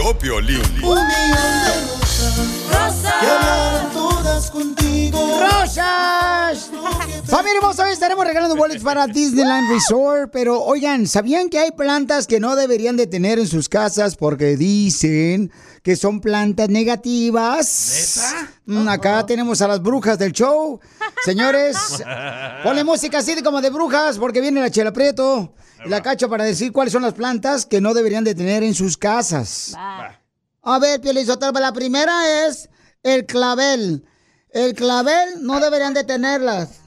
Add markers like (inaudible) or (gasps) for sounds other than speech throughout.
Que vio Piolín. todas contigo. ¡Rosas! Familia hermosa, hoy estaremos regalando boletos para Disneyland Resort. Pero oigan, ¿sabían que hay plantas que no deberían de tener en sus casas porque dicen que son plantas negativas? Mm, Acá tenemos a las brujas del show. Señores, (laughs) ponle música así de como de brujas porque viene la Chela Prieto la Cacho para decir cuáles son las plantas que no deberían de tener en sus casas. A ver, Pielizotelo, la primera es el clavel. El clavel no deberían de tenerlas.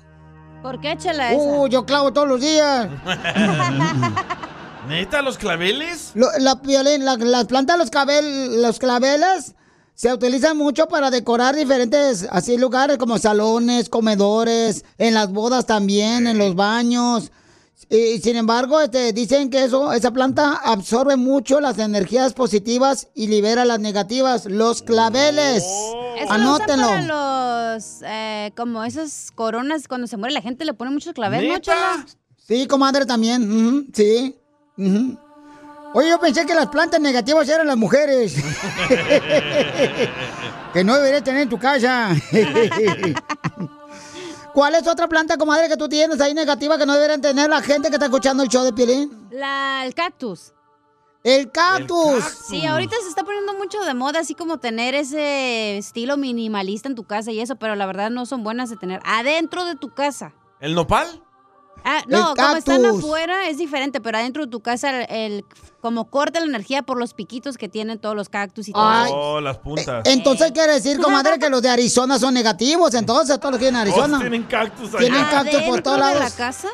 ¿Por qué, chela esa? Uh, yo clavo todos los días. (laughs) ¿Neta los claveles? Lo- la, la- las plantas, los, clavel, los claveles, se utilizan mucho para decorar diferentes así lugares como salones, comedores, en las bodas también, en los baños. Y sin embargo, este, dicen que eso, esa planta absorbe mucho las energías positivas y libera las negativas. Los claveles. Eso lo Anótenlo. usan para los, eh, como esas coronas, cuando se muere la gente le pone muchos claveles, ¿no, chela? Sí, comadre, también. sí. Oye, yo pensé que las plantas negativas eran las mujeres. (laughs) (laughs) que no deberías tener en tu casa. (laughs) ¿Cuál es otra planta, comadre, que tú tienes ahí negativa que no deberían tener la gente que está escuchando el show de Pielín? La, el cactus. El cactus. Sí, ahorita se está poniendo mucho de moda, así como tener ese estilo minimalista en tu casa y eso, pero la verdad no son buenas de tener adentro de tu casa. ¿El nopal? Ah, no, como están afuera es diferente, pero adentro de tu casa el, el- como corta la energía por los piquitos que tienen todos los cactus y todo. Ay. Oh, las puntas. Entonces quiere decir, comadre, que los de Arizona son negativos. Entonces, todos los que tienen Arizona. Todos tienen cactus allá. Tienen cactus por todos ¿Adentro de lados. la casa?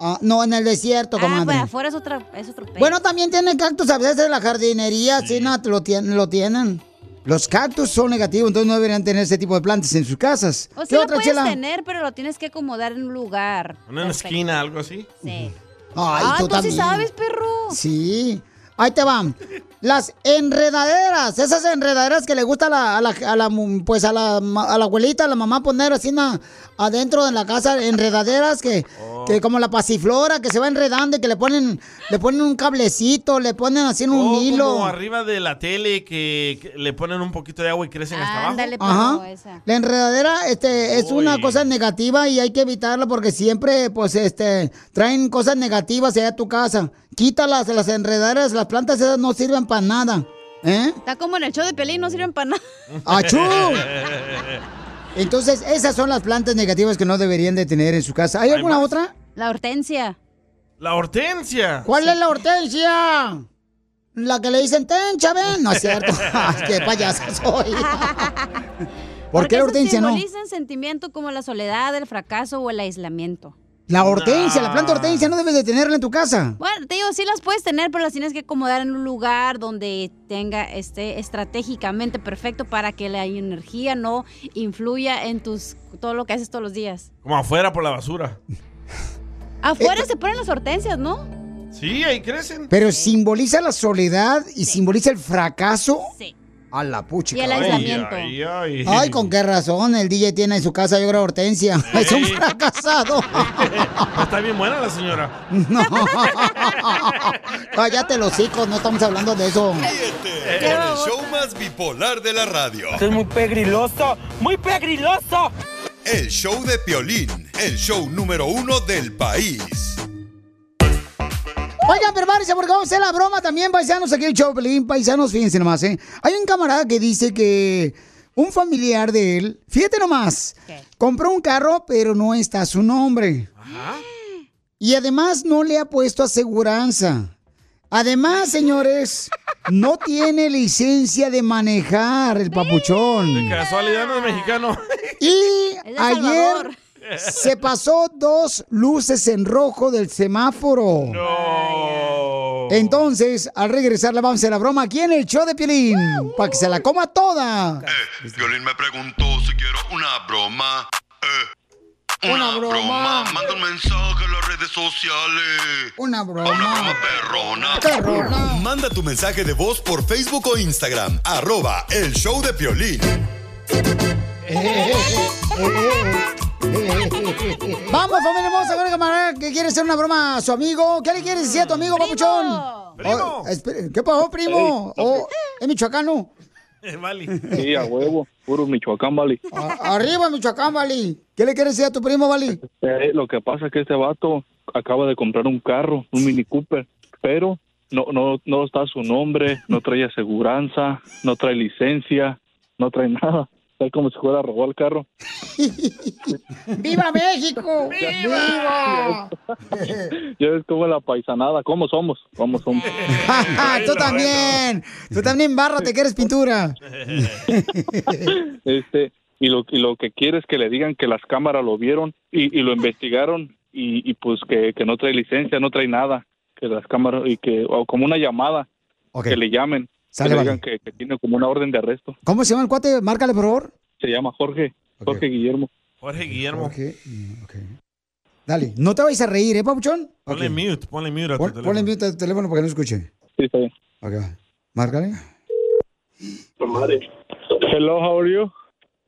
Ah, no, en el desierto, Ah, comadre. pues afuera es, otra, es otro pedo. Bueno, también tienen cactus a veces en la jardinería, sí, no, lo, tienen, lo tienen. Los cactus son negativos, entonces no deberían tener ese tipo de plantas en sus casas. O ¿Qué sí lo otra, puedes chela? tener, pero lo tienes que acomodar en un lugar. Una esquina, algo así. Sí. Ay, ah, tú tú sí también. sabes, perro. Sí. Ahí te van. Las enredaderas, esas enredaderas que le gusta a la, a la, a la, mu- pues a la, ma- a la abuelita, a la mamá poner así na- adentro de la casa, enredaderas que, Oh. que como la pasiflora, que se va enredando y que le ponen, le ponen un cablecito, le ponen así en un O hilo. como arriba de la tele que, que le ponen un poquito de agua y crecen hasta abajo. Ándale, Ajá. esa. La enredadera este, es una cosa negativa y hay que evitarla porque siempre pues este traen cosas negativas allá a tu casa. Quítalas, las enredaderas, las plantas esas no sirven para nada. ¿Eh? Está como en el show de Pelín, no sirven para nada. ¡Achú! (laughs) Entonces, esas son las plantas negativas que no deberían de tener en su casa. ¿Hay alguna otra? La hortensia. La hortensia. ¿Cuál es la hortensia? La que le dicen tencha, ven. No es cierto. (laughs) Qué payasa soy. (laughs) ¿Por Porque qué la hortensia no? simbolizan sentimientos como la soledad, el fracaso o el aislamiento. La hortensia, la planta hortensia no debes de tenerla en tu casa. Bueno, te digo, sí las puedes tener, pero las tienes que acomodar en un lugar donde tenga este estratégicamente perfecto para que la energía no influya en tus todo lo que haces todos los días. Como afuera por la basura. (laughs) Afuera Eh, se ponen las hortensias, ¿no? Sí, ahí crecen. Pero simboliza la soledad y simboliza el fracaso. Sí. A la pucha. Y el aislamiento. Ay, ay. Ay, con qué razón el DJ tiene en su casa, yo creo, hortensia. (laughs) Es un fracasado. (laughs) Está bien buena la señora. No. Cállate los hijos, no estamos hablando de eso. Ríete en el show más bipolar de la radio. Esto es muy pegriloso, muy pegriloso. El show de Piolín, el show número uno del país. Oigan, prepárense porque vamos a hacer la broma también, paisanos, aquí el show, Pelín, paisanos, fíjense nomás, ¿eh? Hay un camarada que dice que un familiar de él, fíjate nomás, compró un carro, pero no está su nombre. Y además no le ha puesto aseguranza. Además, señores, no tiene licencia de manejar el papuchón. De casualidad no es mexicano. Y Es ayer Salvador. Se pasó dos luces en rojo del semáforo. No. Entonces, al regresar, le vamos a hacer la broma aquí en el show de Piolín. Para que se la coma toda. Violín me preguntó si quiero una broma. Eh, Una broma. Manda un mensaje en las redes sociales. Una Una broma broma. perrona. Perrona. Manda tu mensaje de voz por Facebook o Instagram. Arroba el show de Piolín. Vamos, familia hermosa, con el camarada que quiere hacer una broma a su amigo. ¿Qué le quieres decir a tu amigo, papuchón? Primo. Oh, espere, ¿Qué pasó, primo? Oh, ¿Es michoacano? Eh, Vale. Sí, a huevo, puro Michoacán. A- arriba, Michoacán, Vali. ¿Qué le quieres decir a tu primo, Vali? Eh, lo que pasa es que este vato acaba de comprar un carro, un Mini Cooper, pero no, no, no está su nombre, no trae aseguranza, no trae licencia, no trae nada. Está como si fuera a robar el carro. (laughs) ¡Viva México! ¡Viva! (laughs) Ya ves cómo es la paisanada, cómo somos, cómo somos. (laughs) Tú también. Tú también, bárrate que eres pintura. Este, y lo, y lo que quiere es que le digan que las cámaras lo vieron y, y lo investigaron y, y pues que, que no trae licencia, no trae nada, que las cámaras y que o como una llamada, que le llamen, Sale, que le vale. digan que, que tiene como una orden de arresto. ¿Cómo se llama el cuate? Márcale, por favor. Se llama Jorge, Ok. Jorge Guillermo. Jorge Guillermo. Ok, mm, ok. Dale, no te vayas a reír, ¿eh, papuchón? Ponle mute, ponle mute a tu Pon- teléfono. Ponle mute al teléfono para que no escuche. Sí, está bien. Ok. Márcale. Hello, how are you?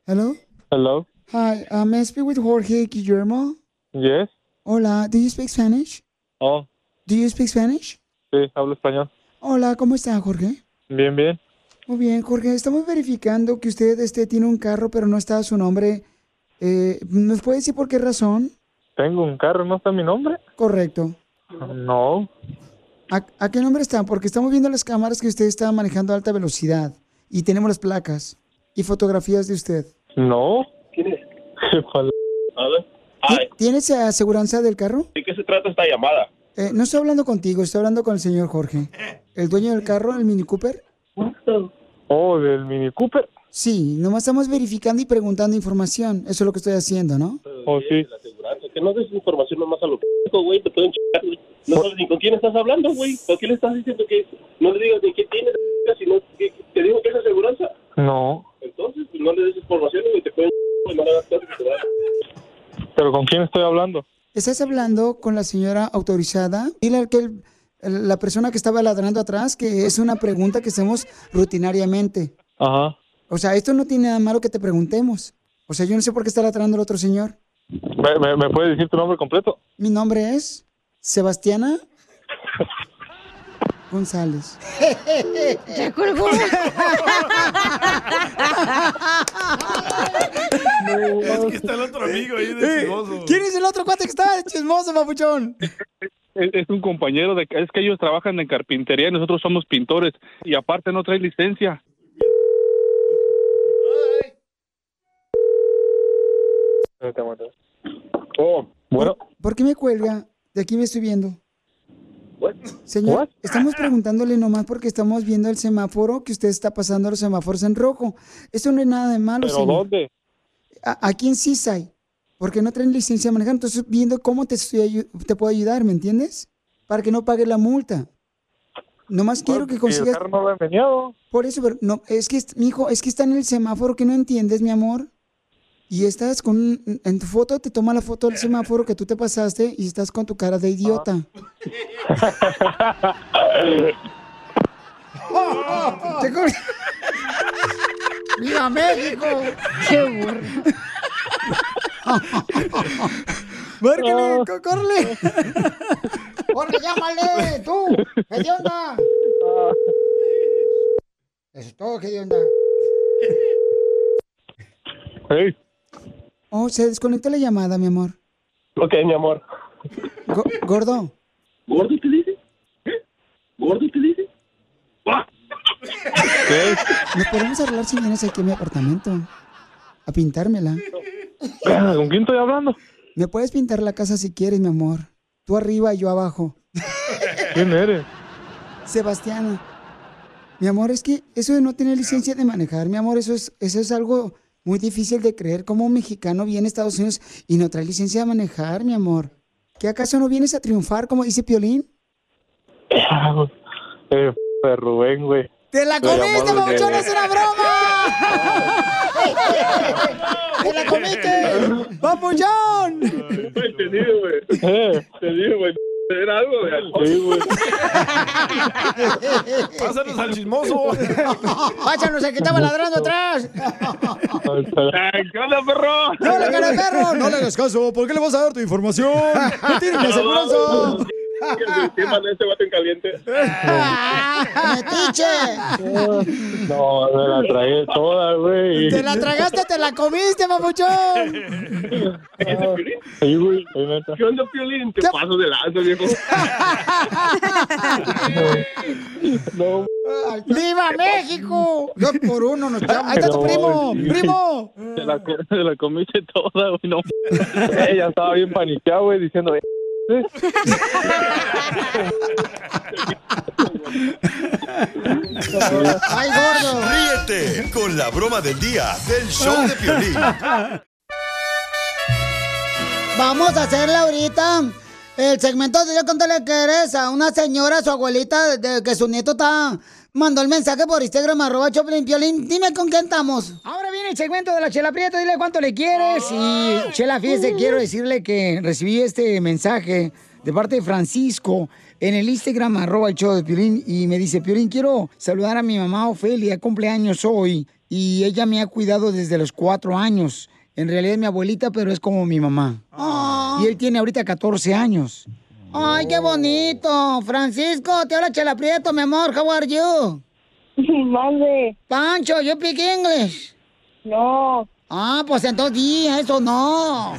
Hello. Hello. Hi, uh, may I speak with Jorge Guillermo? Yes. Hola, do you speak Spanish? Oh, Do you speak Spanish? sí, hablo español. Hola, ¿cómo está, Jorge? Bien, bien. Muy bien, Jorge. Estamos verificando que usted este, tiene un carro, pero no está su nombre. Eh, ¿Nos puede decir por qué razón? Tengo un carro, ¿no está mi nombre? Correcto. No. ¿A, a qué nombre está? Porque estamos viendo las cámaras que usted está manejando a alta velocidad y tenemos las placas y fotografías de usted. No. ¿Quién es? (laughs) ¿Ti- ¿Tienes aseguranza del carro? ¿De qué se trata esta llamada? Eh, no estoy hablando contigo, estoy hablando con el señor Jorge. ¿El dueño del carro, el Mini Cooper? Oh, del Mini Cooper. Sí, nomás estamos verificando y preguntando información. Eso es lo que estoy haciendo, ¿no? Oh, sí. Que no des información nomás a los p***, güey, te pueden chingar, güey. No sabes ni con quién estás hablando, güey. ¿Por qué le estás diciendo que no le digas ni qué tienes, sino que te digo que es aseguranza? No. Entonces, pues no le des información, güey, te pueden chingar, y no le hagas caso que te va. ¿Pero con quién estoy hablando? ¿Estás hablando con la señora autorizada? Dile al que el- la persona que estaba ladrando atrás que es una pregunta que hacemos rutinariamente. Ajá. O sea, esto no tiene nada malo que te preguntemos. O sea, yo no sé por qué está ladrando el otro señor. ¿Me, me, me puedes decir tu nombre completo? Mi nombre es Sebastiana (laughs) González. (laughs) Ya colgó. (laughs) Es que está el otro amigo ahí de chismoso. ¿Quién es el otro cuate que está chismoso, papuchón? Es, es un compañero de... Es que ellos trabajan en carpintería y nosotros somos pintores. Y aparte no trae licencia. Oh, bueno. ¿Por qué me cuelga? De aquí me estoy viendo. Señor, What? estamos preguntándole nomás porque estamos viendo el semáforo que usted está pasando los semáforos en rojo. Esto no es nada de malo, ¿Pero señor. dónde? A- aquí en Seaside, porque no traen licencia de manejar. Entonces, viendo cómo te, estoy te puedo ayudar, ¿me entiendes? Para que no pague la multa. Nomás quiero que el consigas... carro no lo. Por eso, pero no, es que, mi hijo, es que está en el semáforo que no entiendes, mi amor. Y estás con, un- en tu foto te toma la foto del semáforo que tú te pasaste y estás con tu cara de idiota. Te co- ¡Viva México! Qué burro. (laughs) ¡Márcale, corre! ¡Corre, (laughs) llámale! ¡Tú! ¿Qué de (laughs) onda? Eso es todo, ¿qué de onda? Hey. Oh, se desconectó la llamada, mi amor. Ok, mi amor. Go gordo. ¿Gordo te dice? ¿Gordo te dice? ¿Qué? Nos podemos arreglar si vienes aquí a mi apartamento. A pintármela. ¿Con quién estoy hablando? Me puedes pintar la casa si quieres, mi amor. Tú arriba y yo abajo. ¿Quién eres? Sebastiana. Mi amor, es que eso de no tener licencia de manejar, mi amor, eso es, eso es algo muy difícil de creer. Como un mexicano viene a Estados Unidos y no trae licencia de manejar, mi amor. ¿Que acaso no vienes a triunfar, como dice Piolín? (laughs) Eh, Rubén, güey. ¡Te la comiste, papuchón! ¡Es una broma! (laughs) ¡Te la comiste! ¡Papuchón! Te digo, güey. Te digo, güey. Era algo de alcohol. Sí, güey. Pásanos al chismoso. ¡Pásanos el que estaba ladrando atrás! ¿Qué onda, perro? ¡No le cara perro! ¡No le hagas caso! ¿Por qué le vas a dar tu información? ¡No tiene aseguranza! El sistema de este vato en caliente. ¡Metiche! No, me la tragué toda, güey. ¡Te la tragaste, te la comiste, papuchón! Sí, güey, ahí neta. ¿Qué onda, Piolín? Te paso de lanza, viejo. (laughs) No, ¡Viva México! Dos por uno nos echamos. ¡Ahí está tu primo! ¡Primo! te la, te la comiste toda, güey. No. (laughs) Ella estaba bien paniqueada, güey, diciendo... "Eh, ¡Ay, gordo! Ríete con la broma del día del show de Piolín. Vamos a hacerle ahorita el segmento de Yo Contale que eres a una señora, su abuelita, de que su nieto está... Mandó el mensaje por Instagram, arroba Choplin Piolín. Dime con quién estamos. Ahora viene el segmento de la Chela Prieto. Dile cuánto le quieres. Y Chela, fíjese, quiero decirle que recibí este mensaje de parte de Francisco en el Instagram, arroba el show de Piolín. Y me dice, Piolín, quiero saludar a mi mamá Ofelia, cumpleaños hoy. Y ella me ha cuidado desde los cuatro años. En realidad es mi abuelita, pero es como mi mamá. Y él tiene ahorita 14 años. Ay, qué bonito. Francisco, te habla Chela Prieto, mi amor. How are you? (laughs) Mande. Pancho, you speak English. No. Ah, pues entonces di eso, no.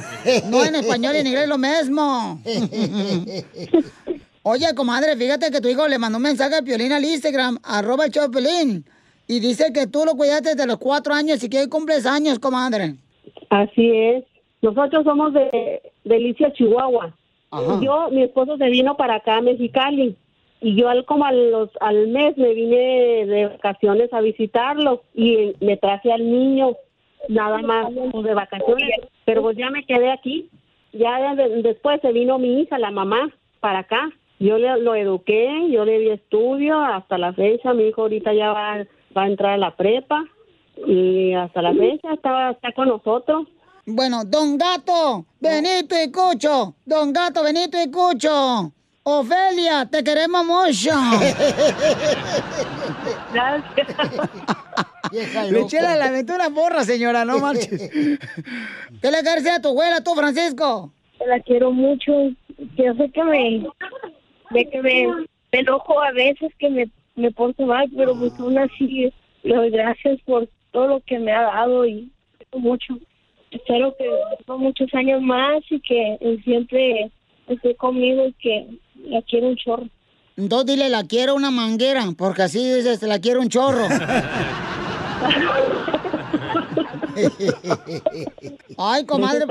No en español y en inglés lo mismo. (laughs) Oye, comadre, fíjate que tu hijo le mandó un mensaje a Piolín al Instagram, arroba el show de Piolín, Y dice que tú lo cuidaste desde los cuatro años y que hoy cumples años, comadre. Así es. Nosotros somos de Delicia, Chihuahua. Yo, mi esposo se vino para acá a Mexicali y yo al, como a los, al mes me vine de vacaciones a visitarlo y me traje al niño nada más pues, de vacaciones, pero pues ya me quedé aquí. Ya de- después se vino mi hija, la mamá, para acá. Yo le, lo eduqué, yo le di estudio hasta la fecha. Mi hijo ahorita ya va, va a entrar a la prepa y hasta la fecha está, está con nosotros. Bueno, Don Gato, Benito y Cucho. Don Gato, Benito y Cucho. Ofelia, te queremos mucho. (laughs) Gracias. Le eché la, aventura borra, señora, no (laughs) marches. ¿Qué le quieres decir a tu abuela, tú, Francisco? La quiero mucho. Yo sé que me, de que me, me enojo a veces que me, me porto mal, pero pues aún así le doy gracias por todo lo que me ha dado y mucho. Espero que viva muchos años más y que él siempre esté conmigo y que la quiero un chorro. Entonces dile, la quiero una manguera, porque así dices, la quiero un chorro. (laughs) Ay, comadre.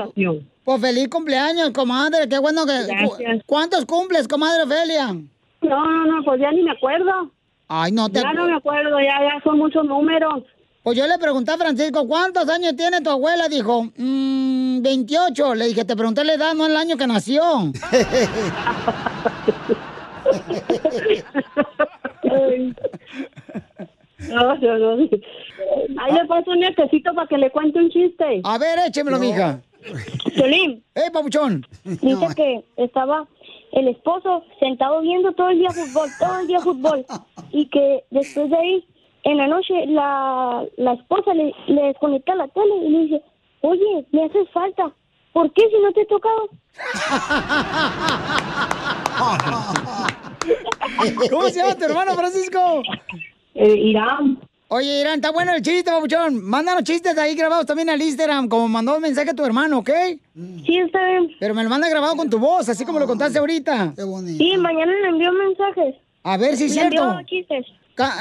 Pues feliz cumpleaños, comadre. Qué bueno que. Gracias. ¿Cuántos cumples, comadre Ofelia? No, no, no, pues ya ni me acuerdo. Ay, no te. Ya no me acuerdo, ya, ya son muchos números. Pues yo le pregunté a Francisco, ¿cuántos años tiene tu abuela? Dijo, "Mm, 28. Le dije, te pregunté la edad, no el año que nació. No, no, no. Ahí le paso un necesito para que le cuente un chiste. A ver, échemelo, mija. Piolín, ¡Eh, papuchón! dice que estaba el esposo sentado viendo todo el día fútbol, todo el día fútbol. Y que después de ahí, en la noche, la, la esposa le, le desconecta la tele y le dice, oye, me haces falta. ¿Por qué si no te he tocado? (laughs) ¿Cómo se llama tu hermano, Francisco? Eh, Irán. Oye, Irán, está bueno el chiste, papuchón. Mándanos chistes ahí grabados también al Instagram, como mandó un mensaje a tu hermano, ¿ok? Sí, está bien. Pero me lo manda grabado con tu voz, así como lo contaste ahorita. Sí, mañana le envío mensajes. A ver si es Le envío cierto. chistes.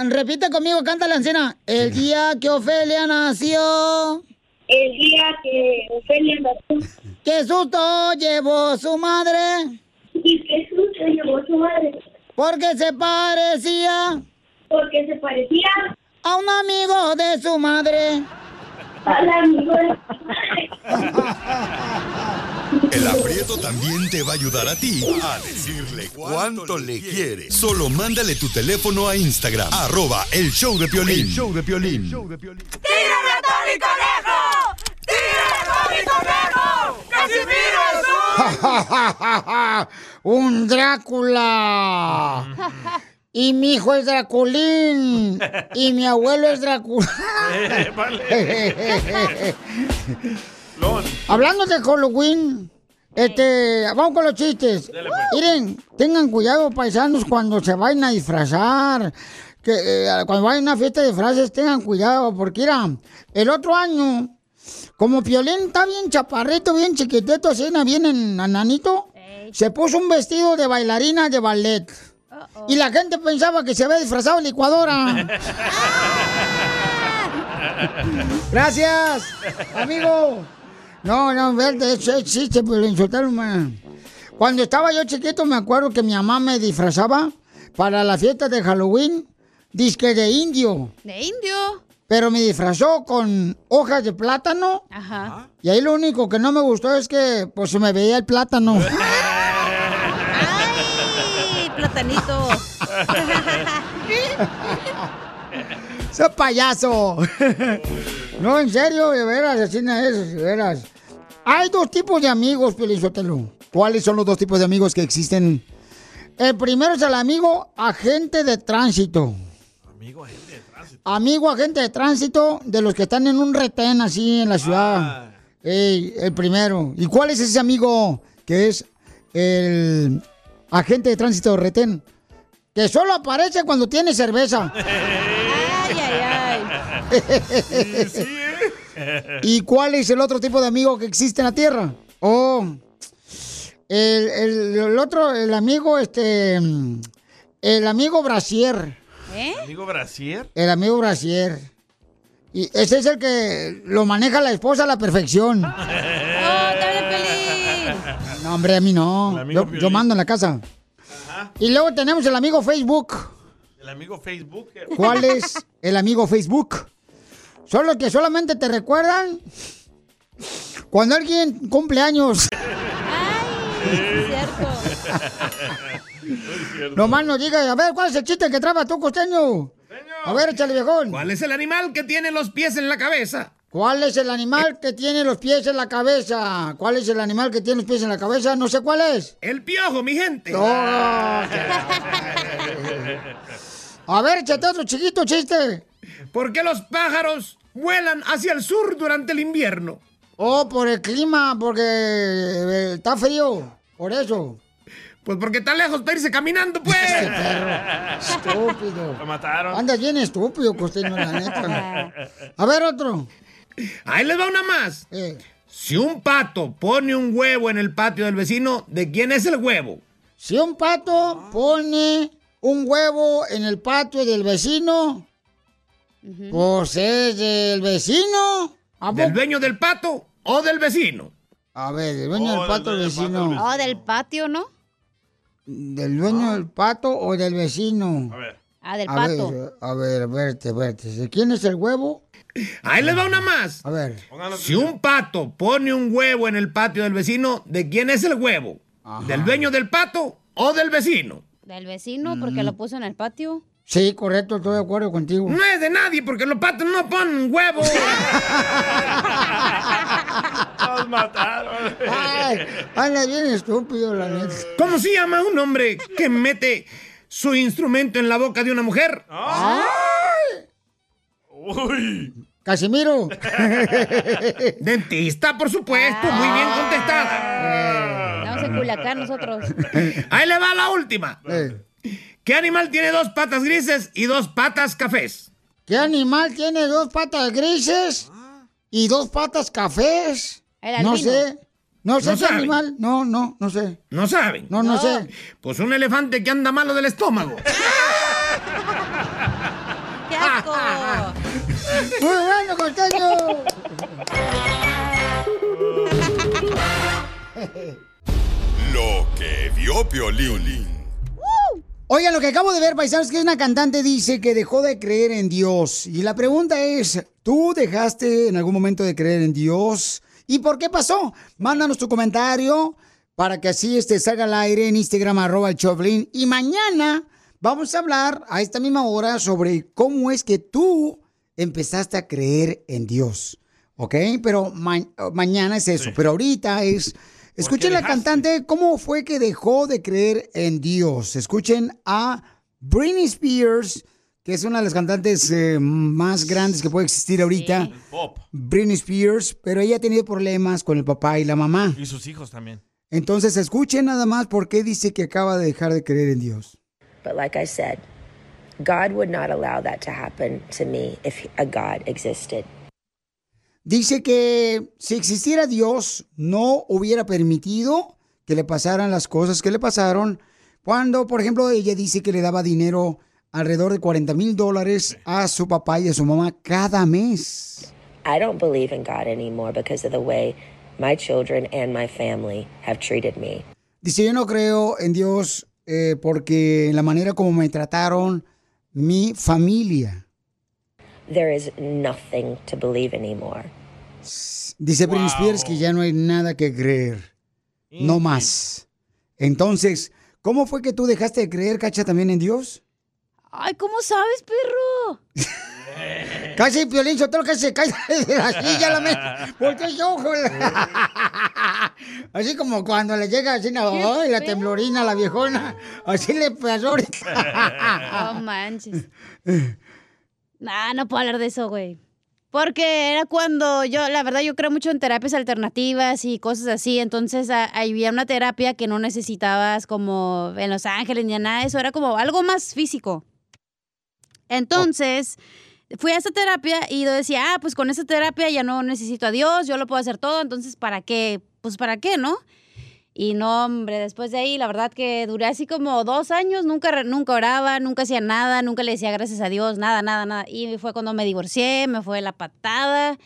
Repite conmigo, canta la encina. El día que Ofelia nació. El día que Ofelia nació. ¿Qué susto llevó su madre? Y qué susto llevó su madre. Porque se parecía Porque se parecía a un amigo de su madre. Al amigo de su madre. El aprieto también te va a ayudar a ti a decirle cuánto le quiere. Solo mándale tu teléfono a Instagram, arroba el show de Piolín. El show de Piolín. ¡Tírame a Tony Conejo! ¡Tírame a Tony Conejo! ¡Casimiro es un Drácula. (laughs) Y mi hijo es Draculín. Y mi abuelo es Drácula. (laughs) Hablando de Halloween, este, vamos con los chistes. Miren, tengan cuidado, paisanos, cuando se vayan a disfrazar. Que eh, cuando vayan a una fiesta de disfraces, tengan cuidado, porque mira, el otro año, como Piolín está bien chaparrito, bien chiquitito, así, bien en- ananito, se puso un vestido de bailarina de ballet. Y la gente pensaba que se había disfrazado de licuadora. (laughs) Gracias, amigo. No, no, verte, eso es chiste, pero le insultaron, man. Cuando estaba yo chiquito, me acuerdo que mi mamá me disfrazaba para la fiesta de Halloween, disque de indio. ¿De indio? Pero me disfrazó con hojas de plátano. Ajá. Y ahí lo único que no me gustó es que, pues, se me veía el plátano. (laughs) ¡Ay, platanito! ¡Ese (laughs) payaso! no, en serio, de veras, así no es, de veras. Hay dos tipos de amigos, Pelizotelo. ¿Cuáles son los dos tipos de amigos que existen? El primero es el amigo agente de tránsito. Amigo agente de tránsito de los que están en un retén así en la ciudad. Ey, el primero. ¿Y cuál es ese amigo que es el agente de tránsito de retén? Que solo aparece cuando tiene cerveza. (laughs) Ay, ay, ay. (laughs) ¿Y cuál es el otro tipo de amigo que existe en la Tierra? Oh, el, el- el otro, el amigo, este, el amigo Brasier, ¿Eh? Amigo Brasier. el amigo Brasier. Y ese es el que lo maneja la esposa a la perfección. (laughs) hombre, a mí no. Yo, mando en la casa. Y luego tenemos el amigo Facebook. El amigo Facebook. ¿Cuál es (laughs) el amigo Facebook? Son los que solamente te recuerdan cuando alguien cumple años. (laughs) (laughs) Nomás nos diga, a ver, ¿cuál es el chiste que traba tú, costeño? A ver, échale, viejón. ¿Cuál es el animal que tiene los pies en la cabeza? ¿Cuál es el animal que tiene los pies en la cabeza? ¿Cuál es el animal que tiene los pies en la cabeza? No sé cuál es. El piojo, mi gente. No. A ver, échate otro chiquito chiste. ¿Por qué los pájaros vuelan hacia el sur durante el invierno? Oh, por el clima, porque eh, está frío. Por eso. Pues porque está lejos para irse caminando, pues. Este perro. Estúpido. Lo mataron. Andas bien estúpido, costeño, la neta. A ver, otro. Ahí les va una más. Eh. Si un pato pone un huevo en el patio del vecino, ¿de quién es el huevo? Si un pato pone un huevo en el patio del vecino, pues es del vecino. ¿A ¿Del dueño del pato o del vecino? A ver, del dueño del pato del vecino. Oh, del patio, ¿no? ¿Del dueño del pato o del vecino? A ver. Ah, del A pato. ver, a ver, verte, verte. ¿De quién es el huevo? Ahí les va una más. A ver. Si un pato pone un huevo en el patio del vecino, ¿de quién es el huevo? ¿Del dueño del pato o del vecino? Del vecino, porque lo puso en el patio. Sí, correcto, estoy de acuerdo contigo. No es de nadie porque los patos no ponen huevo. (laughs) Los mataron. Ay, anda bien estúpido, la neta. ¿Cómo se llama un hombre que mete su instrumento en la boca de una mujer? Uy. Casimiro. (laughs) Dentista, por supuesto. Muy bien contestada. Estamos en Culiacán nosotros. Ahí le va la última. Eh, ¿Qué animal tiene dos patas grises y dos patas cafés? ¿Qué animal tiene dos patas grises y dos patas cafés? El No sé. No sé No qué animal. No, no, no sé. ¿No saben? No, no, sé. Pues un elefante que anda malo del estómago. (laughs) (laughs) Muy bueno, costeño. Lo que vio Piolín. Oigan, lo que acabo de ver, paisanos, es que una cantante dice que dejó de creer en Dios. Y la pregunta es, ¿tú dejaste en algún momento de creer en Dios? ¿Y por qué pasó? Mándanos tu comentario para que así este salga al aire en Instagram, arroba el Choplin. Y mañana vamos a hablar a esta misma hora sobre cómo es que tú empezaste a creer en Dios. ¿Ok? Pero ma- mañana es eso. Pero ahorita es... Escuchen la cantante cómo fue que dejó de creer en Dios. Escuchen a Britney Spears, que es una de las cantantes eh, más grandes que puede existir ahorita. Pop. Britney Spears, pero ella ha tenido problemas con el papá y la mamá. Y sus hijos también. Entonces escuchen nada más por qué dice que acaba de dejar de creer en Dios. But like I said, God would not allow that to happen to me if a God existed. Dice que si existiera Dios, no hubiera permitido que le pasaran las cosas que le pasaron. Cuando, por ejemplo, ella dice que le daba dinero alrededor de 40 mil dólares a su papá y a su mamá cada mes. I don't believe in God anymore because of the way my children and my family have treated me. Dice, yo no creo en Dios eh, porque la manera como me trataron mi familia. There is nothing to believe anymore. Dice Britney Spears que ya no hay nada que creer. No más. Entonces, ¿cómo fue que tú dejaste de creer, Cacha, también en Dios? Ay, ¿cómo sabes, perro? (laughs) Casi, Piolín, yo tengo que se cae de la silla, la me... Voltea el ojo. (laughs) Así como cuando le llega así, no, ay, la temblorina, la viejona. Así le pasó ahorita. (laughs) No manches. Nah, no puedo hablar de eso, güey. Porque era cuando yo, la verdad, yo creo mucho en terapias alternativas y cosas así. Entonces, a- había una terapia que no necesitabas como en Los Ángeles ni nada de eso. Era como algo más físico. Entonces, fui a esa terapia y yo decía, ah, pues con esa terapia ya no necesito a Dios, yo lo puedo hacer todo. Entonces, ¿para qué? Pues, ¿para qué, no? Y no, hombre, después de ahí, la verdad que duré así como dos años, nunca, nunca oraba, nunca hacía nada, nunca le decía gracias a Dios, nada, nada, nada. Y fue cuando me divorcié, me fue la patada.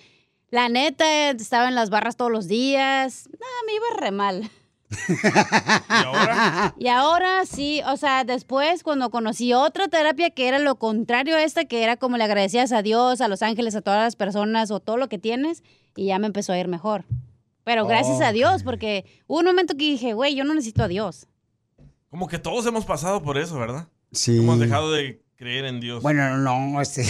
La neta, estaba en las barras todos los días. No, me iba re mal. ¿Y ahora? Y ahora sí, o sea, después cuando conocí otra terapia que era lo contrario a esta, que era como le agradecías a Dios, a los ángeles, a todas las personas o todo lo que tienes, y ya me empezó a ir mejor. Pero gracias Oh, a Dios, porque hubo un momento que dije, güey, yo no necesito a Dios. Como que todos hemos pasado por eso, ¿verdad? Sí. Hemos dejado de creer en Dios. Bueno, no, este,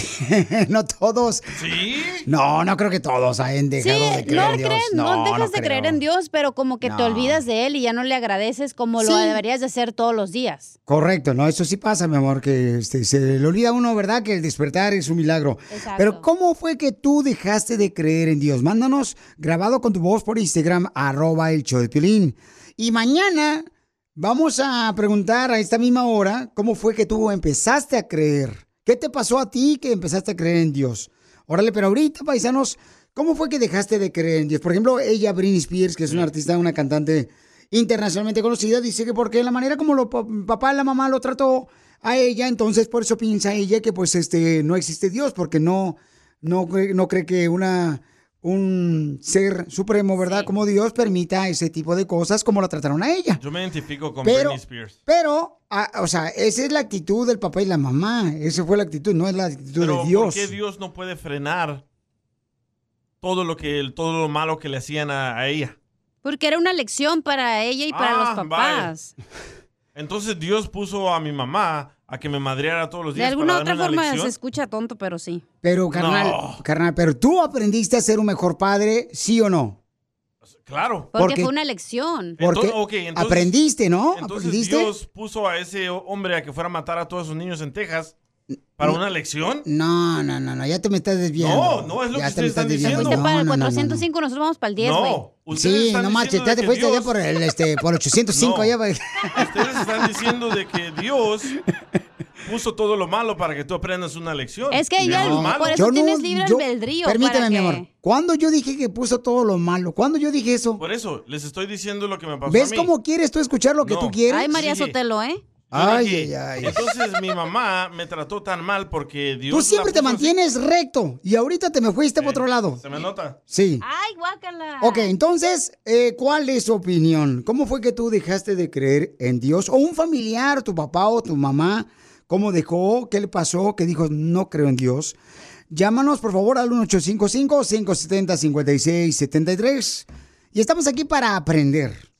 (laughs) no todos. ¿Sí? No, no creo que todos hayan Sí, dejado de creer no, en Dios. crees, no, dejas de creo. creer en Dios, pero como que te No. olvidas de Él y ya no le agradeces como lo deberías de hacer todos los días. Correcto, no, eso sí pasa, mi amor, que este, se le olvida a uno, ¿verdad? Que el despertar es un milagro. Exacto. Pero ¿cómo fue que tú dejaste de creer en Dios? Mándanos grabado con tu voz por Instagram, arroba el show de Piolín. Y mañana vamos a preguntar a esta misma hora cómo fue que tú empezaste a creer. ¿Qué te pasó a ti que empezaste a creer en Dios? Órale, pero ahorita, paisanos, ¿cómo fue que dejaste de creer en Dios? Por ejemplo, ella, Britney Spears, que es una artista, una cantante internacionalmente conocida, dice que porque la manera como lo, pa- papá y la mamá lo trató a ella, entonces por eso piensa ella que pues este no existe Dios, porque no, no, no cree que una un ser supremo, ¿verdad? Como Dios permita ese tipo de cosas como la trataron a ella. Yo me identifico con Pero- Britney Spears. Pero, o sea, esa es la actitud del papá y la mamá. Esa fue la actitud, no es la actitud Pero de Dios. ¿por qué Dios no puede frenar todo lo que todo lo malo que le hacían a, a ella? Porque era una lección para ella y para Ah, los papás. Entonces Dios puso a mi mamá a que me madreara todos los De días alguna para otra darme una forma se escucha tonto, pero sí. Pero, carnal, No. carnal, pero tú aprendiste a ser un mejor padre, ¿sí o no? Claro. Porque, Porque- fue una lección. Porque Entonces- ok, entonces- aprendiste, ¿no? Entonces ¿Aprendiste? Dios puso a ese hombre a que fuera a matar a todos sus niños en Texas para una lección. No, no, no, no, ya te me estás desviando. No, no, es lo Ya que ustedes están diciendo. Fuiste No, para el no, no, no, no. 405, nosotros vamos para el 10, güey. No, ustedes Sí, están no manches, diciendo ya te fuiste allá Dios- por el, este, por 805 No. allá. Ustedes están diciendo de que Dios puso todo lo malo para que tú aprendas una lección. Es que ya- malo. por eso tienes libre albedrío Permíteme, para mi que- amor. ¿Cuándo yo dije que puso todo lo malo? ¿Cuándo yo dije eso? Por eso, les estoy diciendo lo que me pasó a ¿Ves mí. cómo quieres tú escuchar lo que No. tú quieres? Ay, María. Sotelo, ¿eh? Ay, ay, ay. Entonces mi mamá me trató tan mal porque Dios. Tú la siempre te así. mantienes recto y ahorita te me fuiste por otro lado. ¿Se me nota? Sí. Ay, guácala. Ok, entonces, eh, ¿cuál es tu opinión? ¿Cómo fue que tú dejaste de creer en Dios? O un familiar, tu papá o tu mamá, ¿cómo dejó? ¿Qué le pasó? Que dijo, no creo en Dios. Llámanos, por favor, al 1855-570-5673. Y estamos aquí para aprender.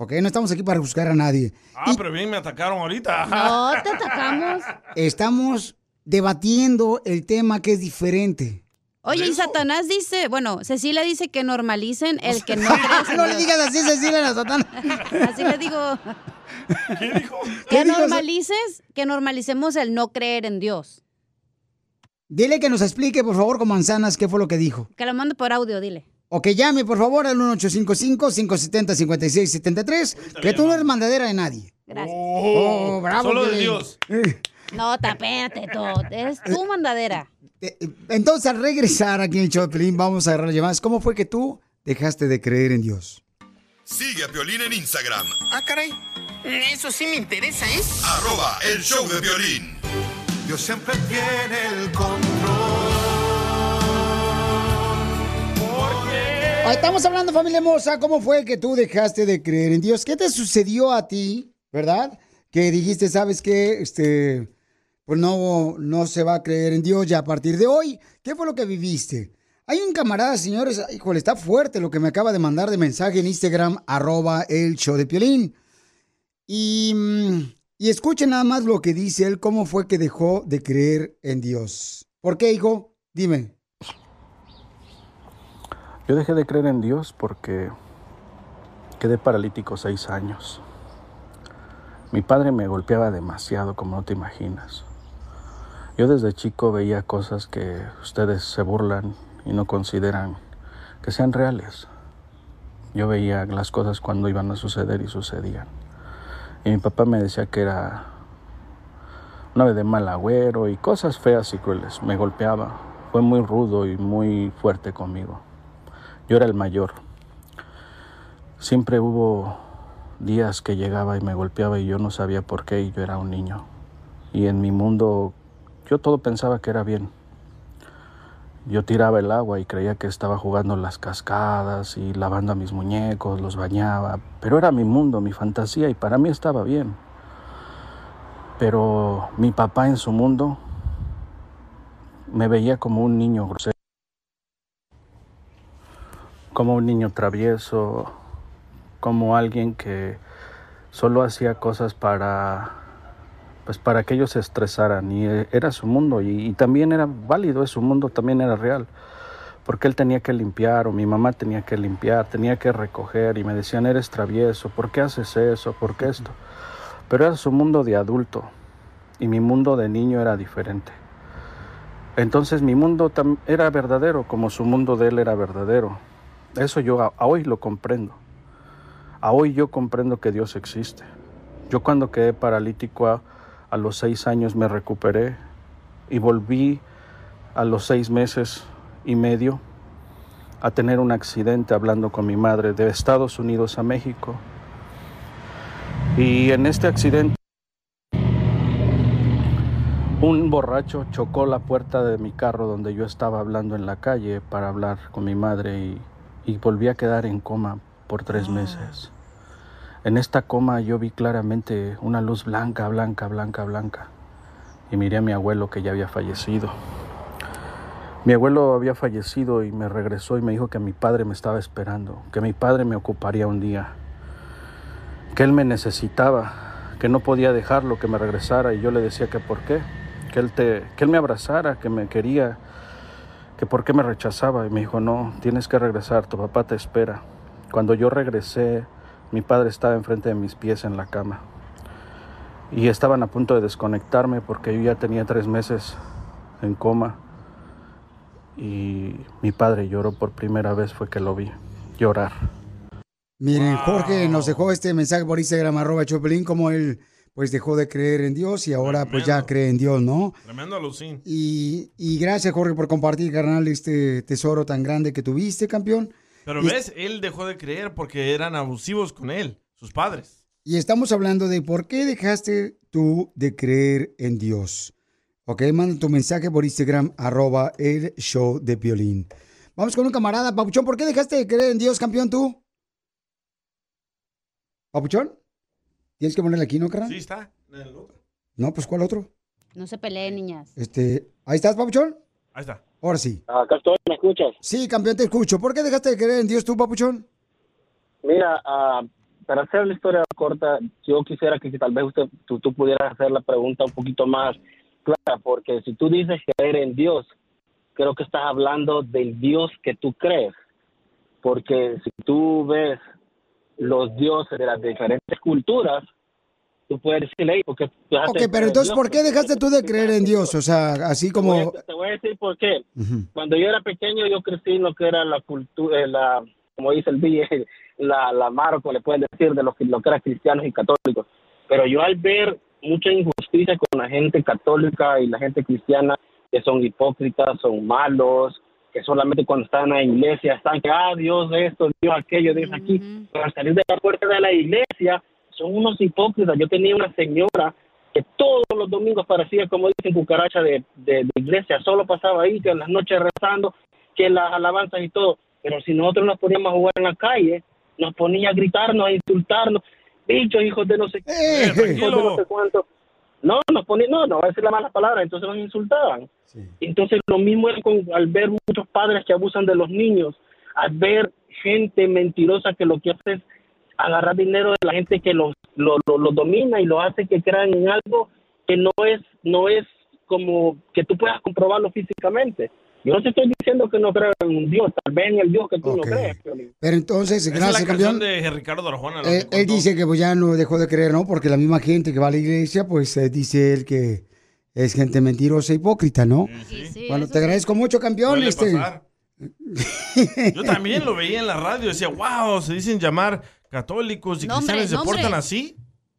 Ok, no estamos aquí para juzgar a nadie. Ah, pero bien me atacaron ahorita. No, te (laughs) atacamos. Estamos debatiendo el tema que es diferente. Oye, y Satanás dice, bueno, Cecilia dice que normalicen el que (laughs) no No le Dios. digas así, Cecilia, a Satanás. (laughs) Así le digo. ¿Qué dijo? Que dijo? normalices, que normalicemos el no creer en Dios. Dile que nos explique, por favor, con manzanas, qué fue lo que dijo. Que lo mando por audio, dile. O que llame, por favor, al 1855-570-5673, que tú no eres mandadera de nadie. Gracias. Oh, bravo, Solo de. Dios. No, tapéate todo. Es tu mandadera. Entonces, al regresar aquí en el show de vamos a agarrar llamadas. ¿Cómo fue que tú dejaste de creer en Dios? Sigue a Piolín en Instagram, Ah, caray. Eso sí me interesa, ¿eh? arroba el show de violín. Dios siempre tiene el control. Estamos hablando, familia hermosa. ¿Cómo fue que tú dejaste de creer en Dios? ¿Qué te sucedió a ti, verdad? Que dijiste, ¿sabes qué? Este, pues no, no se va a creer en Dios ya a partir de hoy. ¿Qué fue lo que viviste? Hay un camarada, señores, híjole, está fuerte lo que me acaba de mandar de mensaje en Instagram, arroba el show de Piolín. Y, mm, y escuchen nada más lo que dice él, cómo fue que dejó de creer en Dios. ¿Por qué, hijo? Dime. Yo dejé de creer en Dios porque quedé paralítico seis años. Mi padre me golpeaba demasiado, como no te imaginas. Yo desde chico veía cosas que ustedes se burlan y no consideran que sean reales. Yo veía las cosas cuando iban a suceder y sucedían. Y mi papá me decía que era una vez de mal agüero y cosas feas y crueles. Me golpeaba. Fue muy rudo y muy fuerte conmigo. Yo era el mayor. Siempre hubo días que llegaba y me golpeaba y yo no sabía por qué y yo era un niño. Y en mi mundo yo todo pensaba que era bien. Yo tiraba el agua y creía que estaba jugando las cascadas y lavando a mis muñecos, los bañaba, pero era mi mundo, mi fantasía y para mí estaba bien. Pero mi papá en su mundo me veía como un niño grosero, como un niño travieso, como alguien que solo hacía cosas para pues para que ellos se estresaran y eh, era su mundo y, y también era válido, su mundo también era real, porque él tenía que limpiar o mi mamá tenía que limpiar, tenía que recoger y me decían eres travieso, ¿por qué haces eso? ¿Por qué esto? Pero era su mundo de adulto y mi mundo de niño era diferente. Entonces mi mundo era verdadero como su mundo de él era verdadero. Eso yo a- hoy lo comprendo. A hoy yo comprendo que Dios existe. Yo cuando quedé paralítico a, a los seis años me recuperé y volví a los seis meses y medio a tener un accidente hablando con mi madre de Estados Unidos a México. Y en este accidente un borracho chocó la puerta de mi carro donde yo estaba hablando en la calle para hablar con mi madre y, y volví a quedar en coma por tres meses. En esta coma yo vi claramente una luz blanca, blanca, blanca, blanca. Y miré a mi abuelo que ya había fallecido. Mi abuelo había fallecido y me regresó y me dijo que mi padre me estaba esperando, que mi padre me ocuparía un día, que él me necesitaba, que no podía dejarlo, que me regresara y yo le decía que por qué, que él, te, que él me abrazara, que me quería, que por qué me rechazaba y me dijo no, tienes que regresar, tu papá te espera. Cuando yo regresé, mi padre estaba enfrente de mis pies en la cama y estaban a punto de desconectarme porque yo ya tenía tres meses en coma y mi padre lloró por primera vez fue que lo vi llorar. Miren, Jorge nos dejó este mensaje por Instagram, arroba Chopelín, como él pues dejó de creer en Dios y ahora pues ya cree en Dios, ¿no? Tremendo alucín. Y, y gracias, Jorge, por compartir, carnal, este tesoro tan grande que tuviste, campeón. Pero Y- ves, él dejó de creer porque eran abusivos con él, sus padres. Y estamos hablando de por qué dejaste tú de creer en Dios. Ok, manda tu mensaje por Instagram, arroba el show de Piolín. Vamos con un camarada. Papuchón, ¿por qué dejaste de creer en Dios, campeón, tú? ¿Papuchón? ¿Tienes que ponerle aquí, no, carnal? Sí, está. en el otro. No, pues ¿cuál otro? No se peleen, niñas. Este, ¿ahí estás, Papuchón? Ahí está. Ahora sí. Acá estoy, ¿me escuchas? Sí, campeón, te escucho. ¿Por qué dejaste de creer en Dios tú, Papuchón? Mira, ah, para hacer la historia corta, yo quisiera que, tal vez usted, tú, tú pudieras hacer la pregunta un poquito más clara, porque si tú dices creer en Dios, creo que estás hablando del Dios que tú crees, porque si tú ves los dioses de las diferentes culturas, tú puedes decirle, "Ey, porque Ok, pero en entonces, Dios?" ¿por qué dejaste tú de creer en Dios? O sea, así Te voy, como... a, te voy a decir por qué. Cuando yo era pequeño, yo crecí en lo que era la cultura, la, como dice el DJ, la, la marco, le pueden decir, de lo que, lo que era cristianos y católicos. Pero yo al ver mucha injusticia con la gente católica y la gente cristiana, que son hipócritas, son malos, que solamente cuando están en la iglesia están que, ah, Dios esto, Dios aquello, Dios aquí. Pero al salir de la puerta de la iglesia, son unos hipócritas. Yo tenía una señora que todos los domingos parecía, como dicen, cucaracha de, de, de iglesia, solo pasaba ahí, que en las noches rezando, que las alabanzas y todo. Pero si nosotros nos poníamos a jugar en la calle, nos ponía a gritarnos, a insultarnos, bichos, hijos de no sé qué, hijos de no sé cuánto. No, nos ponía, no, no a decir la mala palabra, entonces nos insultaban. Entonces lo mismo es con, al ver muchos padres que abusan de los niños, al ver gente mentirosa que lo que hace es agarrar dinero de la gente que los lo, lo, lo domina y lo hace que crean en algo que no es no es como que tú puedas comprobarlo físicamente. Yo no te estoy diciendo que no creo en un Dios, tal vez en el Dios que tú no Ok. crees. Piolín. Pero entonces, Esa gracias, es la campeón. de Ricardo Arjona. Eh, él dice que pues ya no dejó de creer, ¿no? Porque la misma gente que va a la iglesia, pues eh, dice él que es gente mentirosa e hipócrita, ¿no? bueno, te agradezco mucho, campeón. Suele Este, pasar. (laughs) Yo también lo veía en la radio. Decía, wow, se dicen llamar católicos y Nombre, cristianos se nombre. portan así.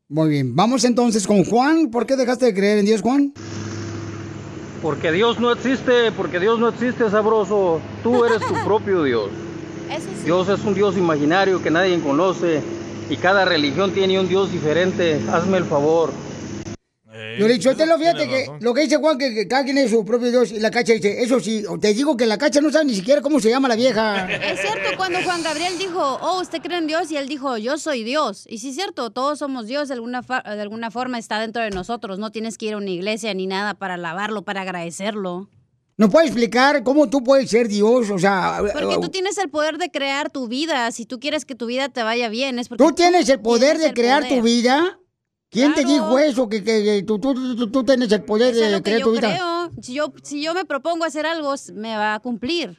Muy bien, vamos entonces con Juan. ¿Por qué dejaste de creer en Dios, Juan? Porque Dios no existe, porque Dios no existe, sabroso. Tú eres tu (laughs) propio Dios. Dios es un Dios imaginario que nadie conoce y cada religión tiene un Dios diferente. Hazme el favor. Yo le dicho, te lo fíjate que lo que dice Juan, que, que cada quien es su propio Dios. Y la cacha dice, eso sí, te digo que la cacha no sabe ni siquiera cómo se llama la vieja. Es cierto, cuando Juan Gabriel dijo, oh, ¿usted cree en Dios? Y él dijo, yo soy Dios. Y sí es cierto, todos somos Dios, de alguna, fa- de alguna forma está dentro de nosotros. No tienes que ir a una iglesia ni nada para alabarlo, para agradecerlo. ¿Nos puede explicar cómo tú puedes ser Dios? O sea, Porque tú tienes el poder de crear tu vida. Si tú quieres que tu vida te vaya bien, es porque ¿tú tienes el poder tienes de crear tu vida? ¿Quién te Claro. dijo eso? Que, que- que tú, tú, tú- tú tienes el poder Eso es de crear yo tu vida. creo. Si yo, si yo me propongo hacer algo, me va a cumplir.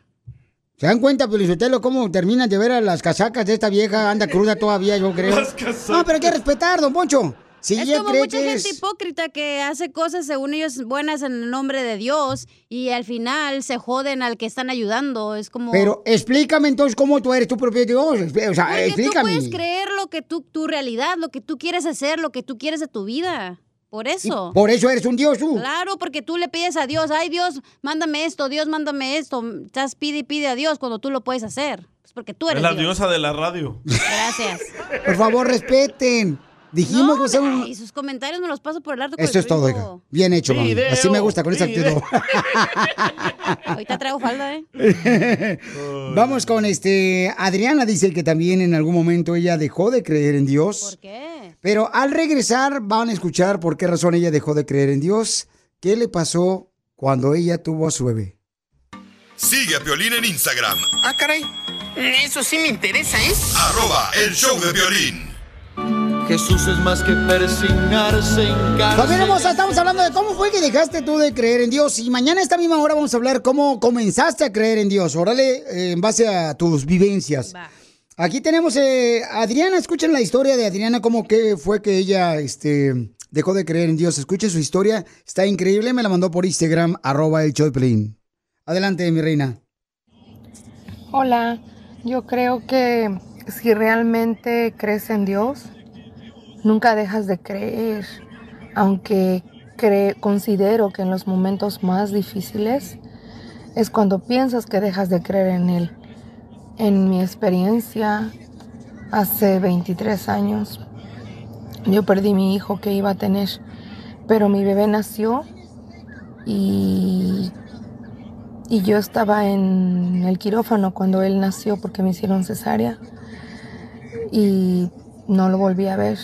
¿Se dan cuenta, Pelizotelo, cómo terminan de ver a las casacas de esta vieja? Anda cruda todavía, yo creo. Las casacas. No, pero hay que respetar, don Poncho. Si es como mucha gente es... hipócrita que hace cosas según ellos buenas en el nombre de Dios y al final se joden al que están ayudando. Es como... Pero explícame entonces cómo tú eres tu propio Dios. O sea, Porque tú explícame. puedes creer lo que tú, tu realidad, lo que tú quieres hacer, lo que tú quieres de tu vida. Por eso. Por eso eres un Dios tú. Claro, porque tú le pides a Dios, ay Dios, mándame esto, Dios, mándame esto. Estás pide y pide a Dios cuando tú lo puedes hacer. Es porque tú Es eres la Dios. diosa de la radio. Gracias. Por favor, respeten. Dijimos que ser un... Y sus comentarios me los paso por el arco. Esto es todo, oiga. Bien hecho, mami. Video, Así me gusta con esa actitud. (laughs) (laughs) Ahorita traigo falda, ¿eh? (laughs) Vamos con este. Adriana dice que también en algún momento ella dejó de creer en Dios. ¿Por qué? Pero al regresar van a escuchar por qué razón ella dejó de creer en Dios. ¿Qué le pasó cuando ella tuvo a su bebé? Sigue a Piolín en Instagram, Ah, caray. Eso sí me interesa, ¿eh? arroba el show de violín. Jesús es más que persignarse en Familia hermosa, estamos hablando de cómo fue que dejaste tú de creer en Dios. Y mañana a esta misma hora vamos a hablar cómo comenzaste a creer en Dios. Órale, eh, en base a tus vivencias. Aquí tenemos eh, a Adriana. Escuchen la historia de Adriana, cómo que fue que ella este, dejó de creer en Dios. Escuchen su historia. Está increíble. Me la mandó por Instagram, arroba el Choplin. Adelante, mi reina. Hola, yo creo que si realmente crees en Dios, nunca dejas de creer, aunque cre- considero que en los momentos más difíciles es cuando piensas que dejas de creer en Él. En mi experiencia, hace 23 años, yo perdí mi hijo que iba a tener, pero mi bebé nació y, y yo estaba en el quirófano cuando él nació porque me hicieron cesárea y no lo volví a ver,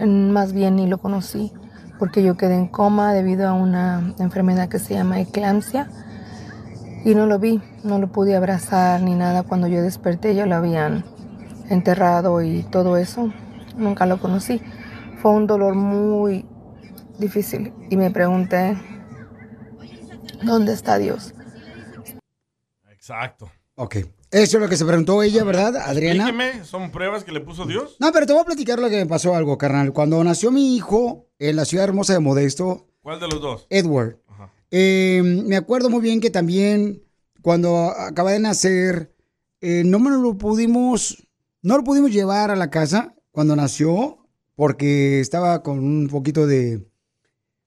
más bien ni lo conocí porque yo quedé en coma debido a una enfermedad que se llama eclampsia y no lo vi, no lo pude abrazar ni nada. Cuando yo desperté ya lo habían enterrado y todo eso. Nunca lo conocí. Fue un dolor muy difícil y me pregunté, ¿dónde está Dios? Exacto. Ok. Eso es lo que se preguntó ella, ¿verdad, Adriana? Explíqueme, ¿son pruebas que le puso Dios? No, pero te voy a platicar lo que me pasó algo, carnal. Cuando nació mi hijo en la ciudad hermosa de Modesto, ¿Cuál de los dos? Edward, eh, me acuerdo muy bien que también cuando acaba de nacer, eh, no me lo pudimos, no lo pudimos llevar a la casa cuando nació, porque estaba con un poquito de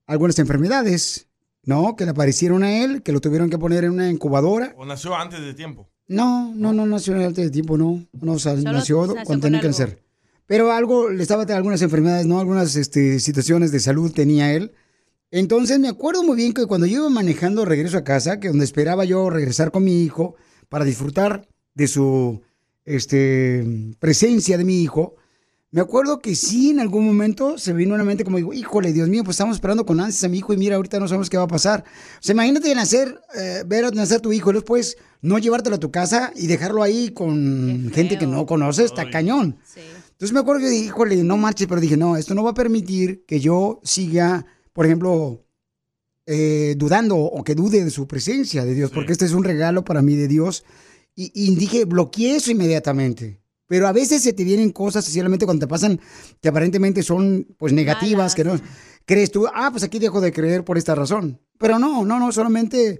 algunas enfermedades, ¿no? Que le aparecieron a él, que lo tuvieron que poner en una incubadora. ¿O nació antes de tiempo? No, no, no nació en antes de tiempo, no. No, o sea, Solo nació nació cuando tenía nacer. Pero algo, le estaba teniendo algunas enfermedades, ¿no? Algunas este, situaciones de salud tenía él. Entonces me acuerdo muy bien que cuando yo iba manejando regreso a casa, que donde esperaba yo regresar con mi hijo para disfrutar de su este, presencia de mi hijo, me acuerdo que sí, en algún momento se vino a la mente como digo, híjole, Dios mío, pues estamos esperando con ansias a mi hijo y mira, ahorita no sabemos qué va a pasar. O sea, imagínate nacer, eh, ver a nacer tu hijo y después no llevártelo a tu casa y dejarlo ahí con gente que no conoces, está cañón. Entonces me acuerdo que dije, híjole, no marches, pero dije, no, esto no va a permitir que yo siga, por ejemplo, eh, dudando o que dude de su presencia de Dios, porque este es un regalo para mí de Dios. Y, y dije, bloqueé eso inmediatamente. Pero a veces se te vienen cosas, especialmente cuando te pasan que aparentemente son pues negativas, que no crees tú, ah, pues aquí dejo de creer por esta razón. Pero no, no, no, solamente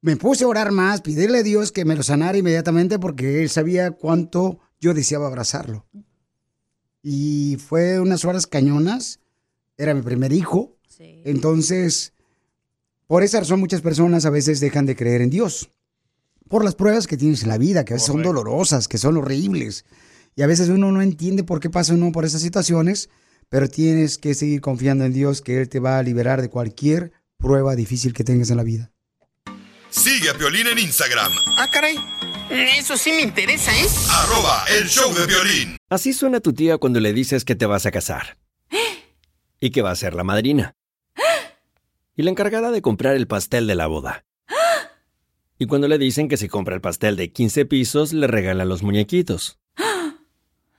me puse a orar más, pedirle a Dios que me lo sanara inmediatamente porque él sabía cuánto yo deseaba abrazarlo. Y fue unas horas cañonas, era mi primer hijo. Entonces, por esa razón muchas personas a veces dejan de creer en Dios. Por las pruebas que tienes en la vida, que a veces son dolorosas, que son horribles. Y a veces uno no entiende por qué pasa uno por esas situaciones, pero tienes que seguir confiando en Dios que Él te va a liberar de cualquier prueba difícil que tengas en la vida. Sigue a Piolín en Instagram, Ah, caray. Eso sí me interesa, ¿eh? arroba el show de violín. Así suena tu tía cuando le dices que te vas a casar. (gasps) Y que va a ser la madrina. (gasps) Y la encargada de comprar el pastel de la boda. (gasps) Y cuando le dicen que si compra el pastel de 15 pisos, le regalan los muñequitos.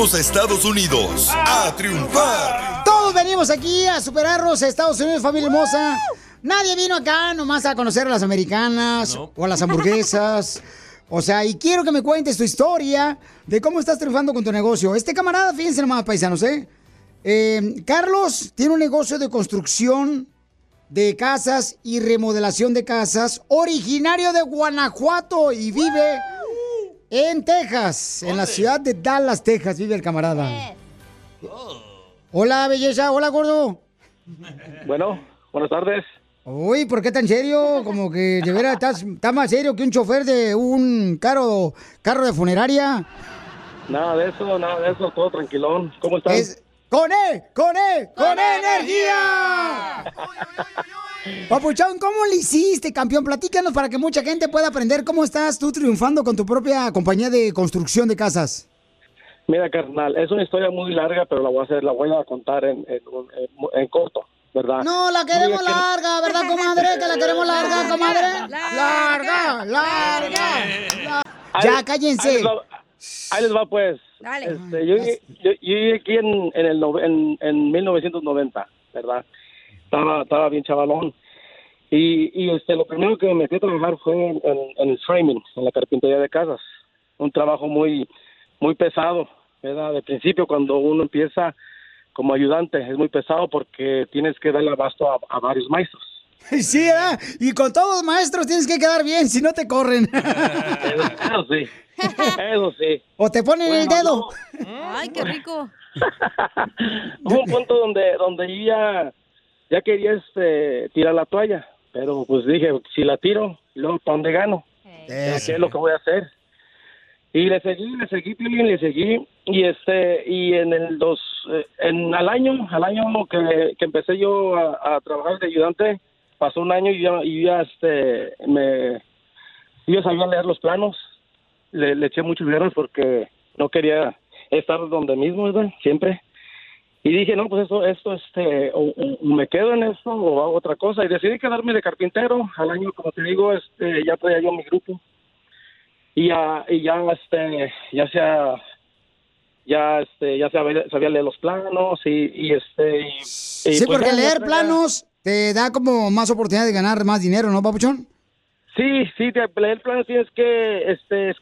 A Estados Unidos a triunfar. Todos venimos aquí a superarlos a Estados Unidos, familia hermosa. Nadie vino acá nomás a conocer a las americanas o a las hamburguesas. (laughs) O sea, y quiero que me cuentes tu historia de cómo estás triunfando con tu negocio. Este camarada, fíjense nomás, paisanos, ¿eh? Eh, Carlos tiene un negocio de construcción de casas y remodelación de casas, originario de Guanajuato y vive en Texas, en la ciudad de Dallas, Texas, vive el camarada. Hola, belleza, hola, gordo. Bueno, buenas tardes. Uy, ¿por qué tan serio? Como que de veras estás, estás más serio que un chofer de un carro, carro de funeraria. Nada de eso, nada de eso, todo tranquilón. ¿Cómo estás? Es- ¡Con E! ¡Con E! ¡Con, E energía! Papuchón, ¿cómo le hiciste, campeón? Platícanos para que mucha gente pueda aprender cómo estás tú triunfando con tu propia compañía de construcción de casas. Mira, carnal, es una historia muy larga, pero la voy a hacer, la voy a contar en, en, en- en corto, ¿verdad? No, la queremos larga, ¿verdad, comadre? Que la queremos larga, comadre. Larga, larga. Ahí- Ya, Ahí cállense. les va, ahí les va, pues. Dale. Este, yo, yo, yo aquí en, en, el, en, en 1990, ¿verdad? Estaba, estaba bien chavalón. Y, y este, lo primero que me metí a trabajar fue en, en- el framing, en la carpintería de casas. Un trabajo muy, muy pesado, ¿verdad? De principio, cuando uno empieza como ayudante, es muy pesado porque tienes que darle abasto a varios maestros. (laughs) Sí, ¿verdad? Y con todos los maestros tienes que quedar bien, si no te corren. (laughs) Eso sí, eso sí. O te ponen el dedo. Ay, qué rico. (laughs) Hubo un punto donde donde yo ya ya quería este tirar la toalla, pero pues dije, si la tiro, luego ¿para dónde gano? ¿Qué es lo que voy a hacer? Y le seguí, le seguí, le seguí y este y en el dos eh, en al año, al año que, que empecé yo a, a trabajar de ayudante, pasó un año y ya y ya este me yo sabía leer los planos, le, le eché muchos guerras porque no quería estar donde mismo, ¿verdad? Siempre. Y dije, no, pues esto, esto, este, o, me quedo en esto o hago otra cosa. Y decidí quedarme de carpintero. Al año, como te digo, este, ya traía yo mi grupo. Y ya, y ya, este, ya sea, ya, este, ya sabía, sabía leer los planos y, y este, y, Sí, pues porque leer planos te da como más oportunidad de ganar más dinero, ¿no, papuchón? Sí, sí, te, leer planos tienes que este, eh,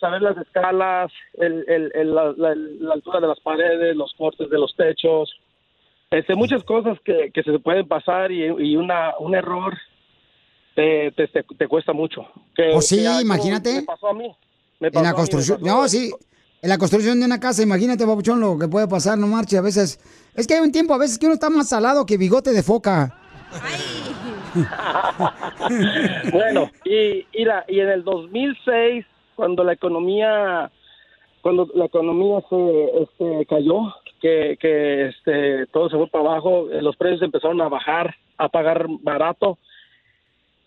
saber las escalas, el, el, el- la, la- la altura de las paredes, los cortes de los techos, este, muchas cosas que, que se pueden pasar y, y una, un error te, te, te- te cuesta mucho. Que, Oh, sí, que imagínate. Me pasó a mí. me En pasó la construcción. No, sí. En la construcción de una casa, imagínate, papuchón, lo que puede pasar, no marche. A veces. Es que hay un tiempo, a veces que uno está más salado que bigote de foca. (laughs) bueno, y, y, la- y en el 2006, cuando la economía, cuando la economía se este, cayó, que, que este, todo se fue para abajo, eh, los precios empezaron a bajar, a pagar barato.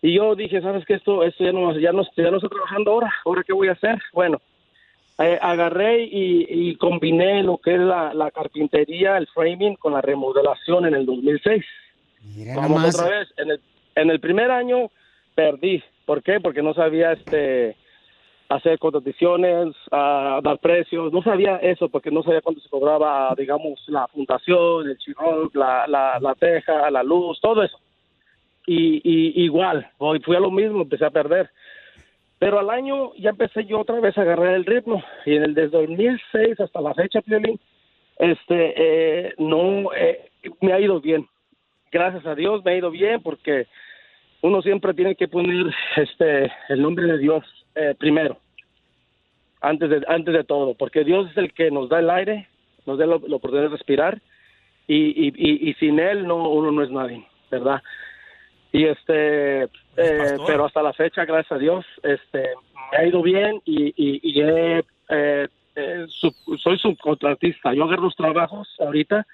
Y yo dije, ¿sabes qué? Esto, esto ya no, ya no, ya no estoy trabajando ahora. ¿Ahora qué voy a hacer? Bueno, eh, agarré y, y combiné lo que es la, la carpintería, el framing, con la remodelación en el 2006. Vamos nomás. otra vez. En el, en el primer año perdí. ¿Por qué? Porque no sabía este hacer cotizaciones, ah, dar precios. No sabía eso porque no sabía cuánto se cobraba, digamos, la fundación, el chirón, la, la, la teja, la luz, todo eso. Y, y igual, voy- fui a lo mismo, empecé a perder. Pero al año ya empecé yo otra vez a agarrar el ritmo. Y en el desde 2006 hasta la fecha, Piolín, este, eh, no, eh, me ha ido bien. Gracias a Dios me ha ido bien porque uno siempre tiene que poner este el nombre de Dios eh, primero antes de antes de todo porque Dios es el que nos da el aire nos da la, la oportunidad de respirar y, y, y, y sin él no uno no es nadie verdad y este eh, pero hasta la fecha gracias a Dios este me ha ido bien y, y, y he, eh, eh, sub- soy subcontratista. Yo agarro los trabajos ahorita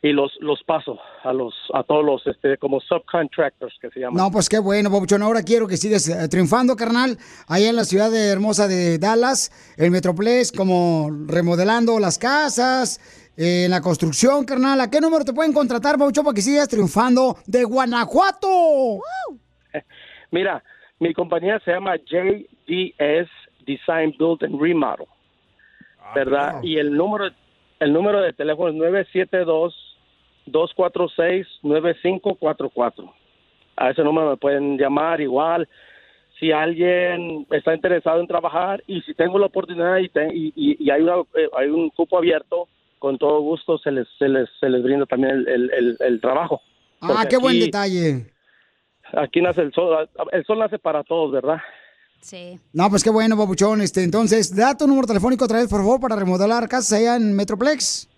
y los los paso a los a todos los este como subcontractors que se llaman No, pues qué bueno, papuchón. Ahora quiero que sigas eh, triunfando, carnal. Ahí en la ciudad de hermosa de Dallas, el Metroplex, como remodelando las casas, eh, en la construcción, carnal. ¿A qué número te pueden contratar, papuchón, para que sigas triunfando de Guanajuato? (laughs) Mira, mi compañía se llama JDS Design Build and Remodel. ¿Verdad? Y el número el número de teléfono es 972 246 9544. A ese número me pueden llamar igual si alguien está interesado en trabajar y si tengo la oportunidad y, te- y, y- y hay, una, eh, hay un cupo abierto, con todo gusto se les, se les, se les brinda también el, el- el- el trabajo. Ah, Porque qué buen detalle. Aquí nace el sol, el sol nace para todos, ¿verdad? Sí. No, pues qué bueno, papuchón. Este, entonces, da tu número telefónico otra vez, por favor, para remodelar casas allá en Metroplex.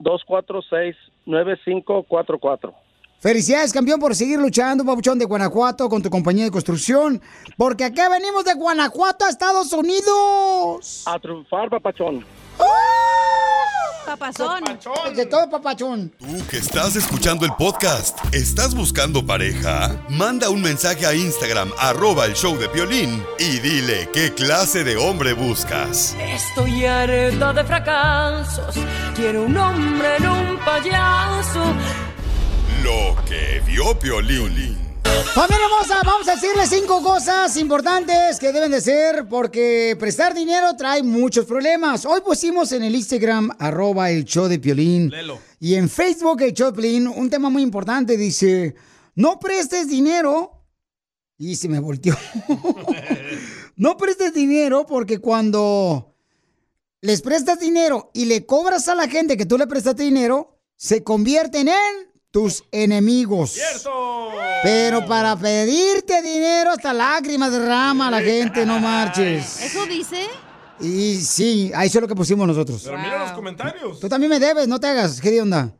972-246-9544. Felicidades, campeón, por seguir luchando, papuchón de Guanajuato, con tu compañía de construcción. Porque acá venimos de Guanajuato a Estados Unidos. A triunfar, papachón. Papazón. De todo, papachón. Tú que estás escuchando el podcast, ¿estás buscando pareja? Manda un mensaje a Instagram, arroba el show de Piolín, y dile qué clase de hombre buscas. Estoy harta de fracasos. Quiero un hombre en un payaso. Lo que vio Piolín. Familia hermosa, vamos a decirle cinco cosas importantes que deben de ser porque prestar dinero trae muchos problemas. Hoy pusimos en el Instagram arroba el show de Piolín Lelo. y en Facebook el show de Piolín un tema muy importante. Dice, no prestes dinero. Y se me volteó. (laughs) no prestes dinero porque cuando les prestas dinero y le cobras a la gente que tú le prestaste dinero, se convierten en tus enemigos. Pero para pedirte dinero hasta lágrimas derrama la gente, no marches. ¿Eso dice? Y sí, ahí es lo que pusimos nosotros. Pero mira los comentarios. Tú también me debes, no te hagas. ¿Qué de onda?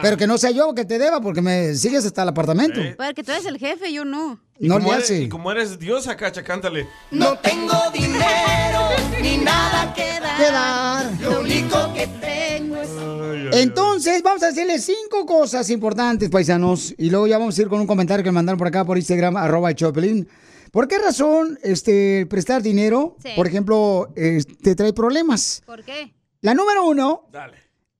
Pero que no sea yo que te deba porque me sigues hasta el apartamento. Porque tú eres el jefe, yo no. Y No como le eres- hace. Y como eres diosa, cacha, cántale. No tengo dinero ni nada que dar. Que dar. Lo único que tengo es. Entonces, vamos a decirle cinco cosas importantes, paisanos. Y luego ya vamos a ir con un comentario que me mandaron por acá por Instagram, arroba Choplin. ¿Por qué razón este, prestar dinero, Sí. por ejemplo, eh, te trae problemas? ¿Por qué? La número uno,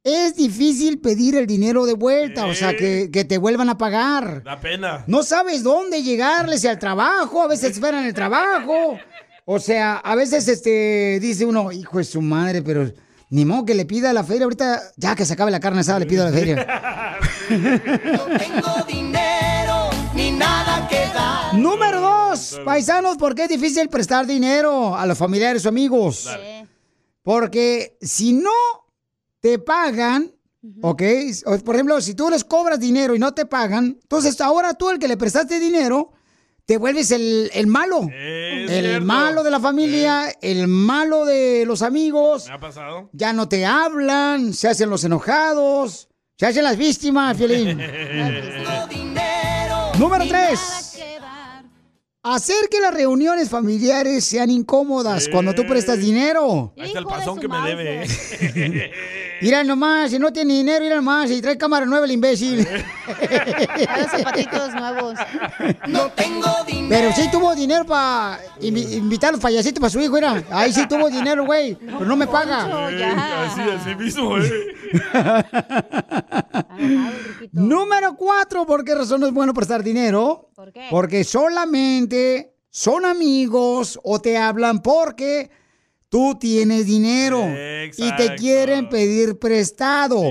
es difícil pedir el dinero de vuelta, o sea, que, que te vuelvan a pagar. Da pena. No sabes dónde llegarles al trabajo, a veces esperan el trabajo. O sea, a veces este dice uno, hijo de su madre, pero ni modo que le pida a la feria ahorita, ya que se acabe la carne asada, le pido a la feria. (laughs) Tengo dinero ni nada que dar. Número dos, paisanos, ¿por qué es difícil prestar dinero a los familiares o amigos? Porque si no te pagan, ¿ok? O, por ejemplo, si tú les cobras dinero y no te pagan, entonces ahora tú el que le prestaste dinero, te vuelves el, el malo. el cierto. malo de la familia, el malo de los amigos. ¿Me ha pasado? Ya no te hablan, se hacen los enojados, se hacen las víctimas, Fiolín. (laughs) Número tres. Hacer que las reuniones familiares sean incómodas cuando tú prestas dinero. Ahí está el pasón que me debe. ¿eh? (laughs) Mira nomás, si no tiene dinero, mira nomás, y trae cámara nueva el imbécil. (laughs) Haga zapatitos nuevos. No tengo dinero. Pero sí tuvo dinero para invitar a los payasitos para su hijo, era. Ahí sí tuvo dinero, güey, pero no me paga. Eh, Así, así mismo, ¿eh? Número cuatro, ¿por qué razón no es bueno prestar dinero? ¿Por qué? Porque solamente son amigos o te hablan porque tú tienes dinero y te quieren pedir prestado.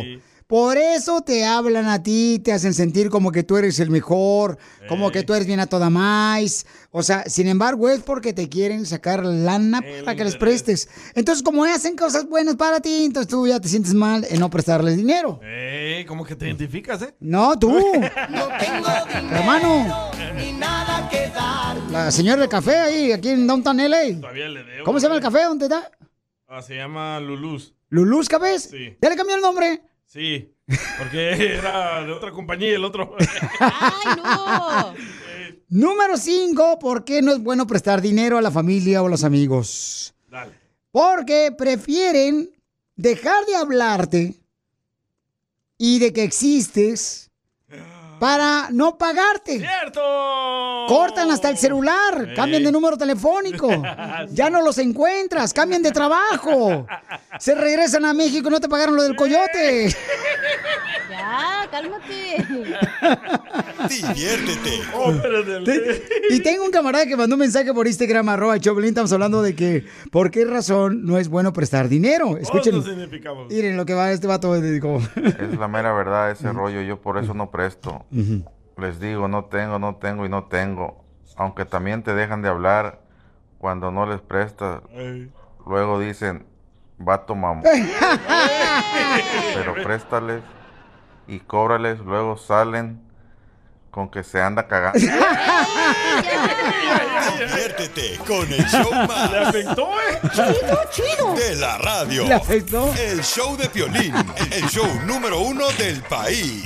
Por eso te hablan a ti, te hacen sentir como que tú eres el mejor, como que tú eres bien a toda más. O sea, sin embargo, es porque te quieren sacar lana para que les prestes. Entonces, como hacen cosas buenas para ti, entonces tú ya te sientes mal en no prestarles dinero. Ey, ¿Cómo que te identificas, eh? No, tú. (laughs) No tengo dinero Hermano, ni nada que dar. la señora del café ahí, aquí en Downtown LA. Todavía le debo. ¿Cómo se llama el café? ¿Dónde está? Ah, se llama Luluz. ¿Luluz Cafés? Sí. ¿Ya le cambió el nombre? Sí, porque era de otra compañía y el otro. (laughs) (laughs) Número 5, ¿por qué no es bueno prestar dinero a la familia o a los amigos? Dale. Porque prefieren dejar de hablarte y de que existes para no pagarte. ¡Cierto! Cortan hasta el celular, cambian de número telefónico. (laughs) Ya no los encuentras, cambian de trabajo. Se regresan a México y no te pagaron lo del coyote. (laughs) Ya, cálmate. (laughs) Diviértete. Te- y tengo un camarada que mandó un mensaje por Instagram, arroba Choplin, estamos hablando de que por qué razón no es bueno prestar dinero. Escuchen, nos identificamos. miren lo que va este vato. Es la mera verdad ese rollo, yo por eso no presto. Les digo, no tengo, no tengo y no tengo. Aunque también te dejan de hablar cuando no les prestas. Luego dicen, vato mamá. Pero préstales y cóbrales, luego salen con que se anda cagando. (laughs) Diviértete con el show (laughs) más. ¿Le afectó, eh? Chido, chido. De la radio. ¿Le afectó? El show de Piolín. El show número uno del país.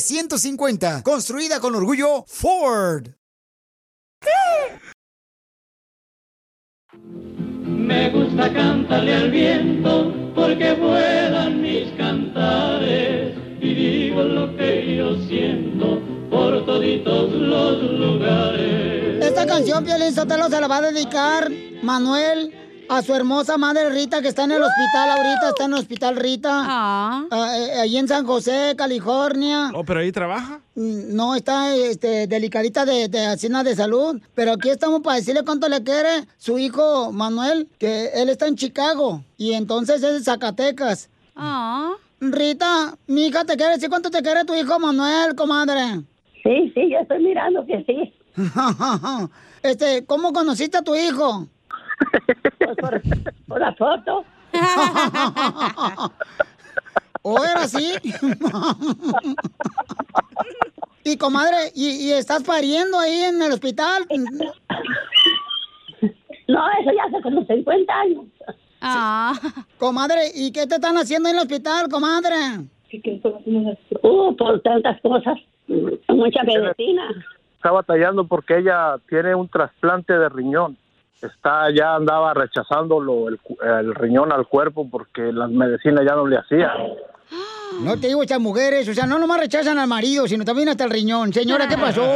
Construida con orgullo Ford. Me gusta cantarle al viento porque vuelan mis cantares y digo lo que yo siento por toditos los lugares. Esta canción, Piolín Sotelo, se la va a dedicar Manuel a su hermosa madre Rita, que está en el hospital ahorita, está en el hospital Rita. Ah, eh, allí en San José, California. Oh, pero ahí trabaja. Mm, No, está este, delicadita de, de Hacienda de Salud. Pero aquí estamos para decirle cuánto le quiere su hijo Manuel, que él está en Chicago. Y entonces es de Zacatecas. Rita, mi hija te quiere decir cuánto te quiere tu hijo Manuel, comadre. Sí, sí, yo estoy mirando que sí. (laughs) este, ¿cómo conociste a tu hijo? Pues por, por la foto. (laughs) ¿O era así? (laughs) y comadre, ¿y, y estás pariendo ahí en el hospital? No, eso ya hace como 50 años. Ah. Comadre, ¿y qué te están haciendo en el hospital, comadre? Uh, por tantas cosas. Mucha medicina. Está batallando porque ella tiene un trasplante de riñón. Está ya andaba rechazándolo el, cu- el riñón al cuerpo porque las medicinas ya no le hacían. No te digo estas mujeres, o sea, no nomás rechazan al marido, sino también hasta el riñón. Señora, ¿qué pasó? (laughs)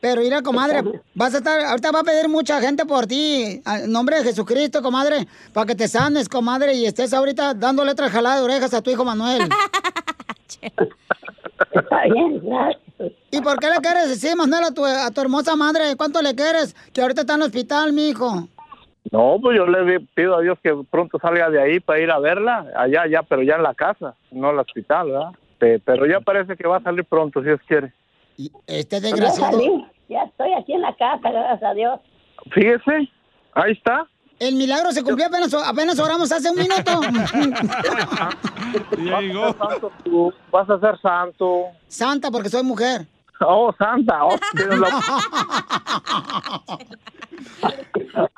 Pero mira, comadre, vas a estar, ahorita va a pedir mucha gente por ti, en nombre de Jesucristo, comadre, para que te sanes, comadre, y estés ahorita dando letras jaladas de orejas a tu hijo Manuel. (laughs) (laughs) Está bien, gracias. ¿Y por qué le quieres decir, Manuel, a tu, a tu hermosa madre? ¿Cuánto le quieres? Que ahorita está en el hospital, mi hijo. No, pues yo le pido a Dios que pronto salga de ahí para ir a verla, allá, ya, pero ya en la casa, no al hospital, ¿verdad? Pe- Pero ya parece que va a salir pronto, si Dios quiere. Este Ya salí, ya estoy aquí en la casa, gracias a Dios. Fíjese, ahí está. El milagro se cumplió apenas, apenas oramos hace un minuto. (laughs) Santo tú, vas a ser santo. Santa, porque soy mujer. Oh, santa. Oh, la- (laughs)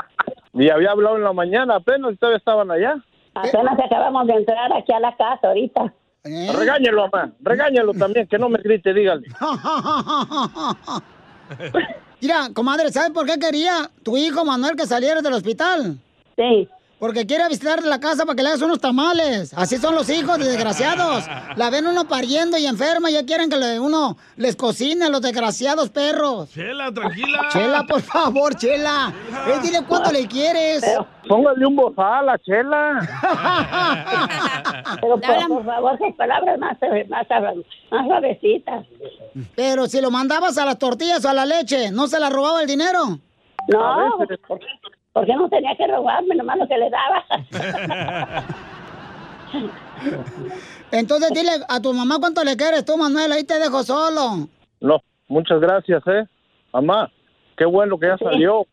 Y había hablado en la mañana apenas y todavía estaban allá. Apenas acabamos de entrar aquí a la casa ahorita. Regáñelo, mamá. Regáñelo también, que no me grite, dígale. (laughs) Mira, comadre, ¿sabes por qué quería tu hijo Manuel que saliera del hospital? Sí. Porque quiere visitar la casa para que le hagas unos tamales. Así son los hijos, desgraciados. La ven uno pariendo y enferma y ya quieren que le- uno les cocine, los desgraciados perros. Chela, tranquila. Chela, por favor, Chela. Eh, dile cuánto le quieres. Póngale un bozal a Chela. (laughs) Pero por, por favor, esas palabras más, más, más suavecitas. Pero si lo mandabas a las tortillas o a la leche, ¿no se la robaba el dinero? No, ¿por, por qué no tenía que robarme nomás lo que le daba? (laughs) Entonces dile a tu mamá cuánto le quieres tú, Manuel. Ahí te dejo solo. No, muchas gracias, ¿eh? Mamá, qué bueno que ya salió.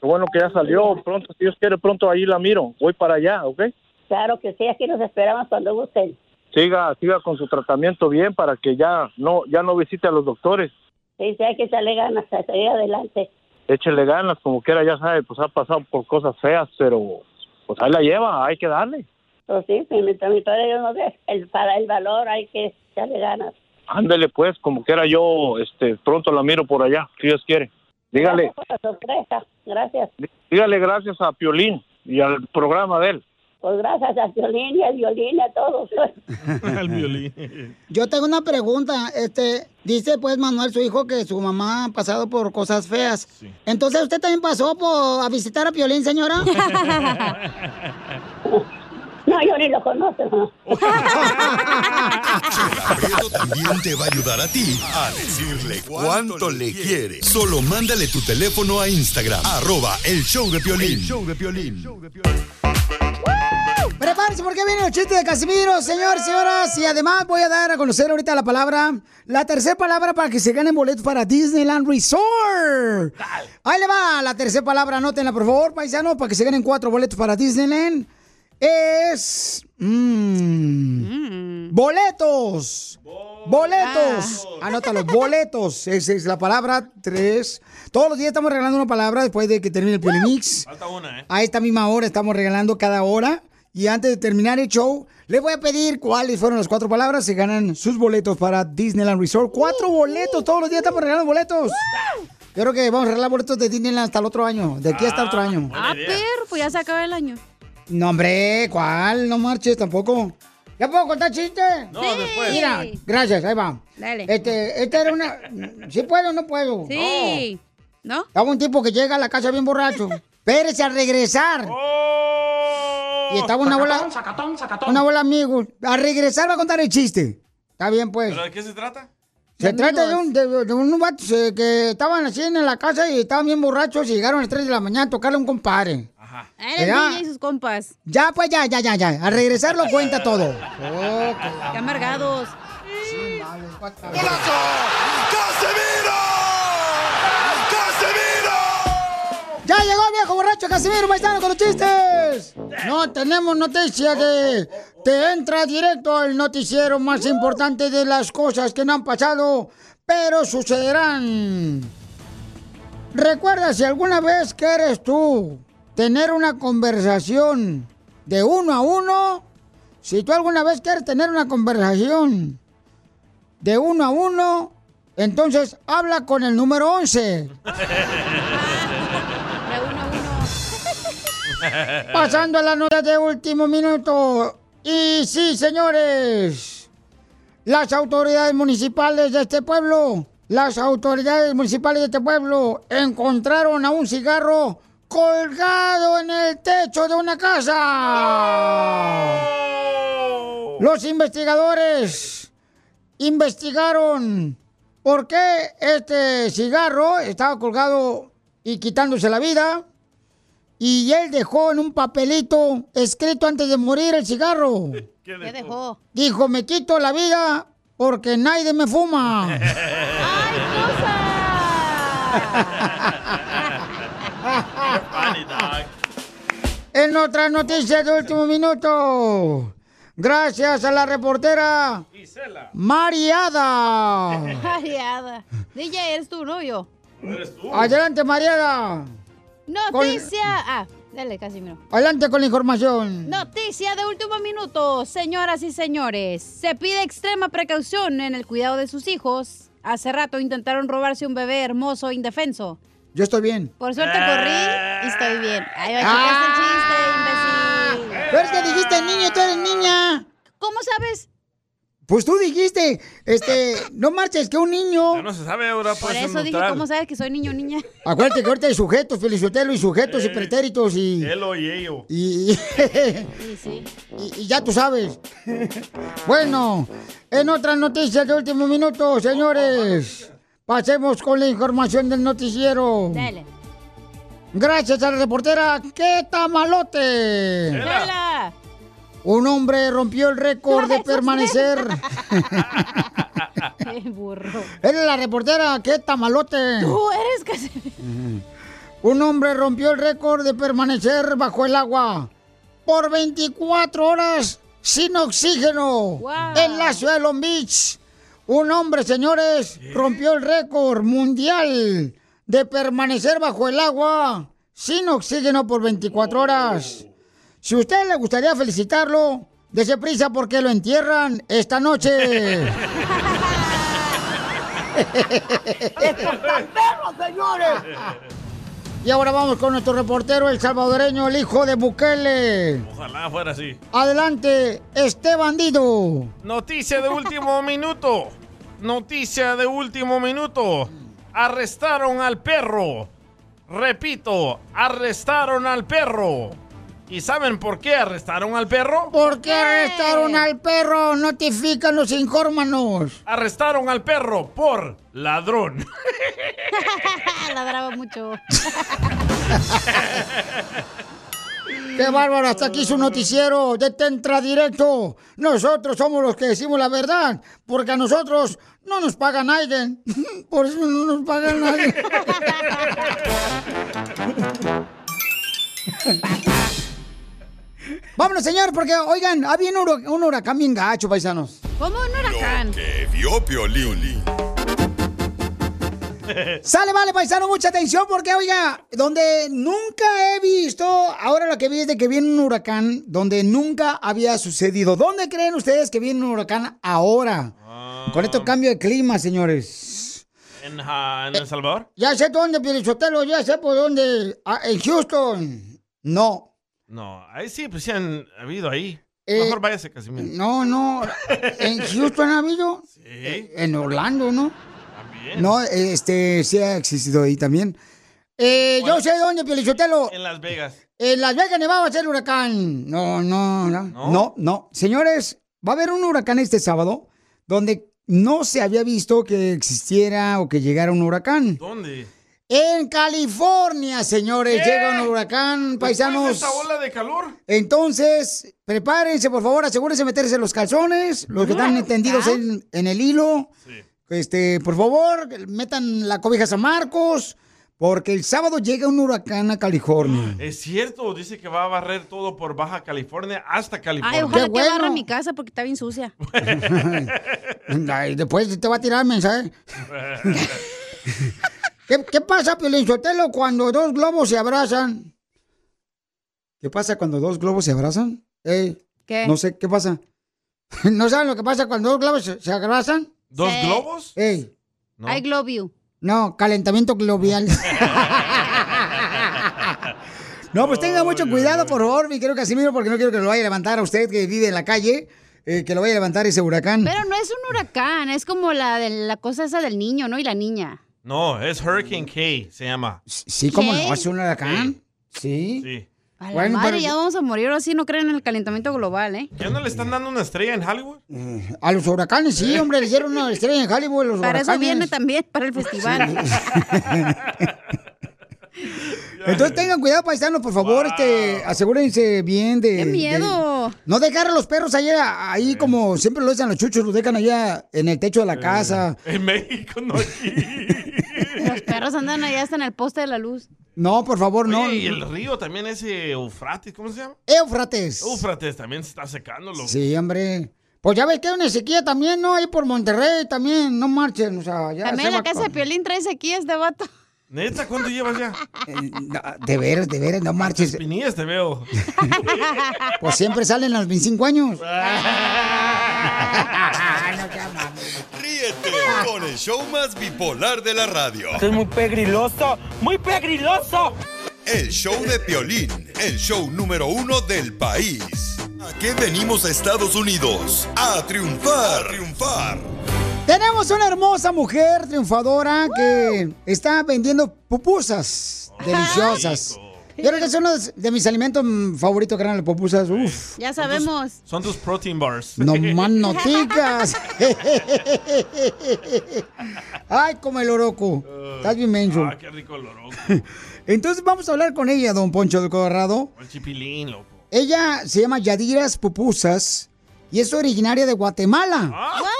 Qué bueno que ya salió. Pronto, si Dios quiere, pronto ahí la miro. Voy para allá, ¿ok? Claro que sí, aquí nos esperamos cuando gusten. Siga, siga con su tratamiento bien para que ya no, ya no visite a los doctores. Sí, sí, hay que echarle ganas a seguir adelante. Échele ganas, como quiera, ya sabe, pues ha pasado por cosas feas, pero pues ahí la lleva, hay que darle. Pues sí, mi, mi, mi todavía yo no sé, el, para el valor hay que echarle ganas. Ándele pues, como quiera yo, este, pronto la miro por allá, si Dios quiere. Dígale, Gracias por la sorpresa, gracias. dígale gracias a Piolín y al programa de él. Pues gracias a Violín y a Violín a todos. (laughs) El violín. Yo tengo una pregunta. Este, dice pues Manuel, su hijo, que su mamá ha pasado por cosas feas. Entonces, ¿usted también pasó por, a visitar a Piolín, señora? (laughs) No, yo ni lo conozco. Prieto también te va a ayudar a ti a decirle cuánto le quiere. Solo mándale tu teléfono a Instagram, arroba el show de Piolín. El show de Prepárense porque viene el chiste de Casimiro, señores, señoras. Y además voy a dar a conocer ahorita la palabra, la tercera palabra para que se ganen boletos para Disneyland Resort. Ahí le va la tercera palabra, anótenla por favor, paisanos, para que se ganen cuatro boletos para Disneyland. Es... mm, Boletos. Boletos. Anótalo, boletos. (laughs) Esa es la palabra tres. Todos los días estamos regalando una palabra después de que termine el Piolín-Mix. Falta una, ¿eh? A esta misma hora estamos regalando cada hora. Y antes de terminar el show, les voy a pedir cuáles fueron las cuatro palabras. Se ganan sus boletos para Disneyland Resort. Cuatro boletos. Todos los días estamos regalando boletos. Yo creo que vamos a regalar boletos de Disneyland hasta el otro año. De aquí hasta el otro año. Ah, pero pues ya se acaba el año. No, hombre, ¿cuál? No marches tampoco. ¿Ya puedo contar chiste? No, Sí. después. Mira, gracias, ahí va. Dale. Este, esta era una... ¿Sí puedo o no puedo? Sí. ¿No? Estaba un tipo que llega a la casa bien borracho. (laughs) Espérese a regresar. Y estaba una bola... Una bola amigos. A regresar va a contar el chiste. Está bien, pues. ¿Pero de qué se trata? Se trata de un, de, de unos vatos eh, que estaban así en la casa y estaban bien borrachos y llegaron a las 3 de la mañana a tocarle a un compadre. Era Ya. DJ y sus compas. Ya, pues ya, ya, ya, ya. A regresar lo cuenta todo. Qué amargados. ¡Ya llegó viejo borracho Casimiro Paisano con los chistes! No tenemos noticia de... Te entra directo al noticiero más importante de las cosas que no han pasado, pero sucederán. Recuerda si alguna vez quieres tú tener una conversación de uno a uno, si tú alguna vez quieres tener una conversación de uno a uno, entonces habla con el número 11. (laughs) (laughs) Pasando a la nota de último minuto. Y sí, señores, las autoridades municipales de este pueblo, las autoridades municipales de este pueblo encontraron a un cigarro colgado en el techo de una casa. Los investigadores investigaron por qué este cigarro estaba colgado y quitándose la vida. Y él dejó en un papelito escrito antes de morir el cigarro. (laughs) ¿Qué dejó? Dijo, me quito la vida porque nadie me fuma. (laughs) (laughs) En otra noticia de último minuto, gracias a la reportera Mariada. Mariada. DJ, ¿eres tú, no yo? Adelante, Mariada. Noticia. Ah, dale, Casimiro. Adelante con la información. Noticia de último minuto, señoras y señores. Se pide extrema precaución en el cuidado de sus hijos. Hace rato intentaron robarse un bebé hermoso e indefenso. Yo estoy bien. Por suerte corrí y estoy bien. Ahí va, chicas, el chiste, imbécil. Pero es que dijiste niño, tú eres niña. ¿Cómo sabes? Pues tú dijiste, este, no marches, que un niño. Ya no se sabe ahora, Por puede ser eso dije, neutral. ¿cómo sabes que soy niño o niña? Acuérdate que ahorita hay sujetos, Felicitelo, y sujetos y pretéritos y. Él y ello. Y, (laughs) y, y ya tú sabes. Bueno, en otras noticias de último minuto, señores, pasemos con la información del noticiero. Dale. Gracias a la reportera, ¡qué tamalote! Dale. Un hombre rompió el récord de permanecer. (laughs) Qué burro. Eres la reportera, ¡qué tamalote! Tú eres casi. Un hombre rompió el récord de permanecer bajo el agua por 24 horas sin oxígeno en la ciudad de Long Beach. Un hombre, señores, rompió el récord mundial de permanecer bajo el agua sin oxígeno por 24 horas. Si a usted le gustaría felicitarlo, dése prisa porque lo entierran esta noche. ¡Estos (laughs) señores! (laughs) Y ahora vamos con nuestro reportero, el salvadoreño, el hijo de Bukele. Ojalá fuera así. Adelante, este bandido. Noticia de último (laughs) minuto. Noticia de último minuto. Arrestaron al perro. Repito, arrestaron al perro. ¿Y saben por qué arrestaron al perro? ¿Por qué arrestaron al perro? Notifícanos, infórmanos. Arrestaron al perro por ladrón. (laughs) Ladraba mucho. (laughs) ¡Qué bárbaro! Hasta aquí su noticiero de Tentra Directo. Nosotros somos los que decimos la verdad, porque a nosotros no nos paga nadie. (laughs) Por eso no nos paga nadie. Vámonos, señor, porque, oigan, había un, hura- un huracán bien gacho, paisanos. ¿Cómo un huracán? Que vio Piolín. (laughs) Sale, vale, paisano, mucha atención porque, oiga, donde nunca he visto, ahora lo que vi es de que viene un huracán donde nunca había sucedido. ¿Dónde creen ustedes que viene un huracán ahora? Con este cambio de clima, señores. ¿En, ah, en El Salvador? Ya sé dónde, Pielichotelo, ya sé por dónde. Ah, en Houston. No. No, ahí sí, pues sí han habido ahí. Eh, Mejor váyase, Casimiro. No, no. ¿En Houston ha habido? Sí. En Orlando, ¿no? También. No, este, sí ha existido ahí también. Eh, yo sé dónde, Pielichotelo. En Las Vegas. En Las Vegas, Nevada va a ser huracán. No, no, no. No, no. Señores, va a haber un huracán este sábado donde no se había visto que existiera o que llegara un huracán. ¿Dónde? En California, señores, llega un huracán, paisanos. ¿Después de esta ola de calor? Entonces, prepárense, por favor, asegúrense de meterse los calzones, los que están tendidos en, en el hilo. Este, por favor, metan la cobija a San Marcos, porque el sábado llega un huracán a California. Es cierto, dice que va a barrer todo por Baja California hasta California. Ay, ojalá que barra mi casa porque está bien sucia. (laughs) Ay, después te va a tirar mensaje. (laughs) ¿Qué, qué pasa, Piolín Sotelo, cuando dos globos se abrazan? ¿Qué pasa cuando dos globos se abrazan? Ey, ¿Qué? No sé, ¿qué pasa? (laughs) ¿No saben lo que pasa cuando dos globos se, se abrazan? ¿Dos Sí. globos? Ey, I glove you. no, calentamiento global. (laughs) no, pues tenga mucho cuidado, por favor, mi querido Casimiro, porque no quiero que lo vaya a levantar a usted que vive en la calle, eh, que lo vaya a levantar ese huracán. Pero no es un huracán, es como la, de, la cosa esa del niño, ¿no? Y la niña. No, es Hurricane K, se llama. Sí, ¿cómo ¿Qué? no? ¿Es un huracán? Sí. Sí. A la Bueno, madre, pero- ya vamos a morir o así, no creen en el calentamiento global, ¿eh? ¿Ya no le están dando una estrella en Hollywood? A los huracanes, sí, hombre, le hicieron una estrella en Hollywood, los Para eso huracanes. viene también, para el festival. (laughs) (laughs) Entonces tengan cuidado, paisanos, por favor, este, asegúrense bien de... ¡Qué miedo! de- no dejar a los perros allá, ahí como siempre lo hacen los chuchos, los dejan allá en el techo de la casa. En México, no aquí. (laughs) Los perros andan allá hasta en el poste de la luz. No, por favor, no. Y el río también, ese Eufrates, ¿cómo se llama? Éufrates. Eufrates también se está secando, loco. Sí, hombre. Pues ya ves que hay una sequía también, ¿no? Ahí por Monterrey también, no marchen, o sea, ya También se la va casa de Piolín trae sequía este vato. Neta, ¿cuánto llevas ya? De veras, de veras, no marches. Espinillas te veo. (laughs) Pues siempre salen a los 25 años. (laughs) Ríete con el show más bipolar de la radio. Esto es muy pegriloso, muy pegriloso. El show de Piolín, el show número uno del país. ¿A qué venimos a Estados Unidos? A triunfar, a triunfar. Tenemos una hermosa mujer triunfadora que está vendiendo pupusas deliciosas. Yo creo que es uno de mis alimentos favoritos, que eran las pupusas. Uf, Ya sabemos. Son tus protein bars. (laughs) no más noticas. (laughs) Ay, como el oroco. Estás bien menso. Ah, qué rico el loroco. (laughs) Entonces vamos a hablar con ella, don Poncho del Colorado. El chipilín, loco. Ella se llama Yadiras Pupusas y es originaria de Guatemala. What?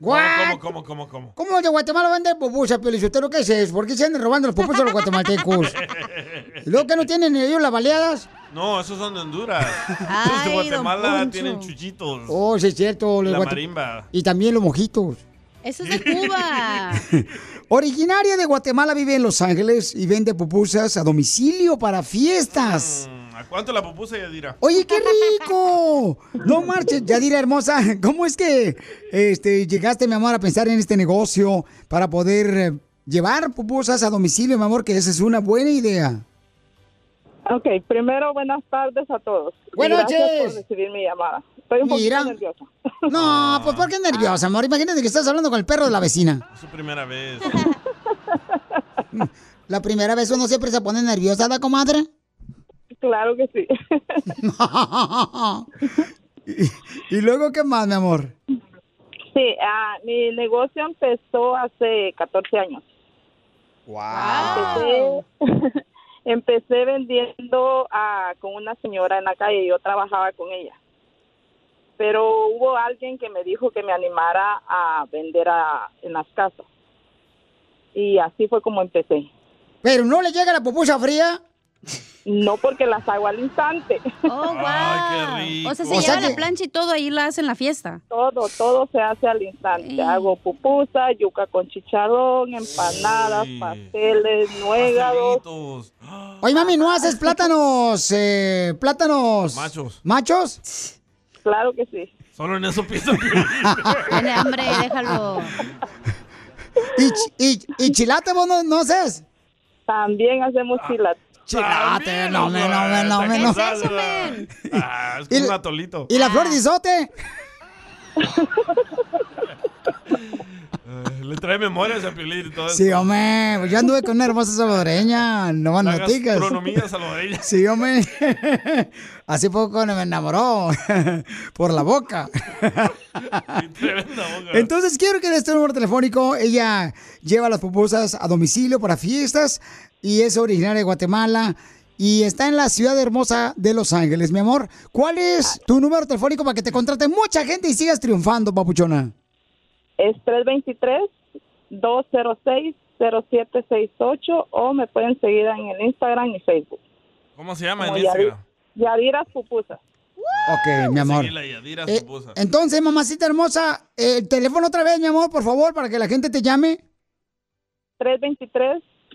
What? ¿Cómo, cómo, cómo, cómo? ¿Cómo de Guatemala venden pupusas, Piolichotero? ¿Qué es eso? ¿Por qué se andan robando las pupusas a los guatemaltecos? (laughs) ¿Y luego que no tienen ellos las baleadas? No, esos son de Honduras. (laughs) Ay, Los de Guatemala tienen chuchitos. Oh, sí es cierto. los la guate- marimba. Y también los mojitos. Eso es de Cuba. (laughs) Originaria de Guatemala, vive en Los Ángeles y vende pupusas a domicilio para fiestas. Mm, ¿A cuánto la pupusa, Yadira? Oye, qué rico. No marches, Yadira hermosa. ¿Cómo es que este, llegaste, mi amor, a pensar en este negocio para poder eh, llevar pupusas a domicilio, mi amor? Que esa es una buena idea. Ok, primero buenas tardes a todos. Buenas Gracias noches. por recibir mi llamada. Estoy un Mira. poquito nerviosa. No, pues ¿por qué nerviosa, amor? Imagínate que estás hablando con el perro de la vecina. Es su primera vez. (laughs) La primera vez uno siempre se pone nerviosa, ¿da, comadre? Claro que sí. (laughs) ¿Y luego qué más, mi amor? Sí, ah, mi negocio empezó hace 14 años. Empecé, (laughs) empecé vendiendo ah, con una señora en la calle, yo trabajaba con ella. Pero hubo alguien que me dijo que me animara a vender a- en las casas. Y así fue como empecé. ¿Pero no le llega la pupusa fría? No, porque las hago al instante. Oh, (laughs) wow. O sea, se O sea lleva la que- plancha y todo ahí la hacen la fiesta. Todo, todo se hace al instante. Hago pupusa, yuca con chicharrón, empanadas, pasteles, nuegados. Oye, mami, ¿no haces plátanos, eh, plátanos... Machos. ¿Machos? Claro que sí. Solo en eso pienso. (laughs) Tiene hambre, déjalo. ¿Y, ch- y, y chilate vos no, no haces? También hacemos chilate. Chilate, no me, no me, no me, no. Ah, es un la- atolito. ¿Y la flor de isote? (laughs) Eh, le trae memorias a Piolín y todo eso. Sí, hombre, pues yo anduve con una hermosa salvadoreña, no La noticas. gastronomía salvadoreña. Sí, hombre. (laughs) Hace poco me enamoró (laughs) por la boca. Boca. Entonces quiero que en este número telefónico ella lleva las pupusas a domicilio para fiestas y es originaria de Guatemala y está en la ciudad hermosa de Los Ángeles, mi amor. ¿Cuál es tu número telefónico para que te contrate mucha gente y sigas triunfando, papuchona? Es 323-206-0768 o me pueden seguir en el Instagram y Facebook. ¿Cómo se llama Como en Instagram? Yadi- Yadiras Pupusas. Ok, mi amor. Yadira Eh, entonces, mamacita hermosa, el teléfono otra vez, mi amor, por favor, para que la gente te llame.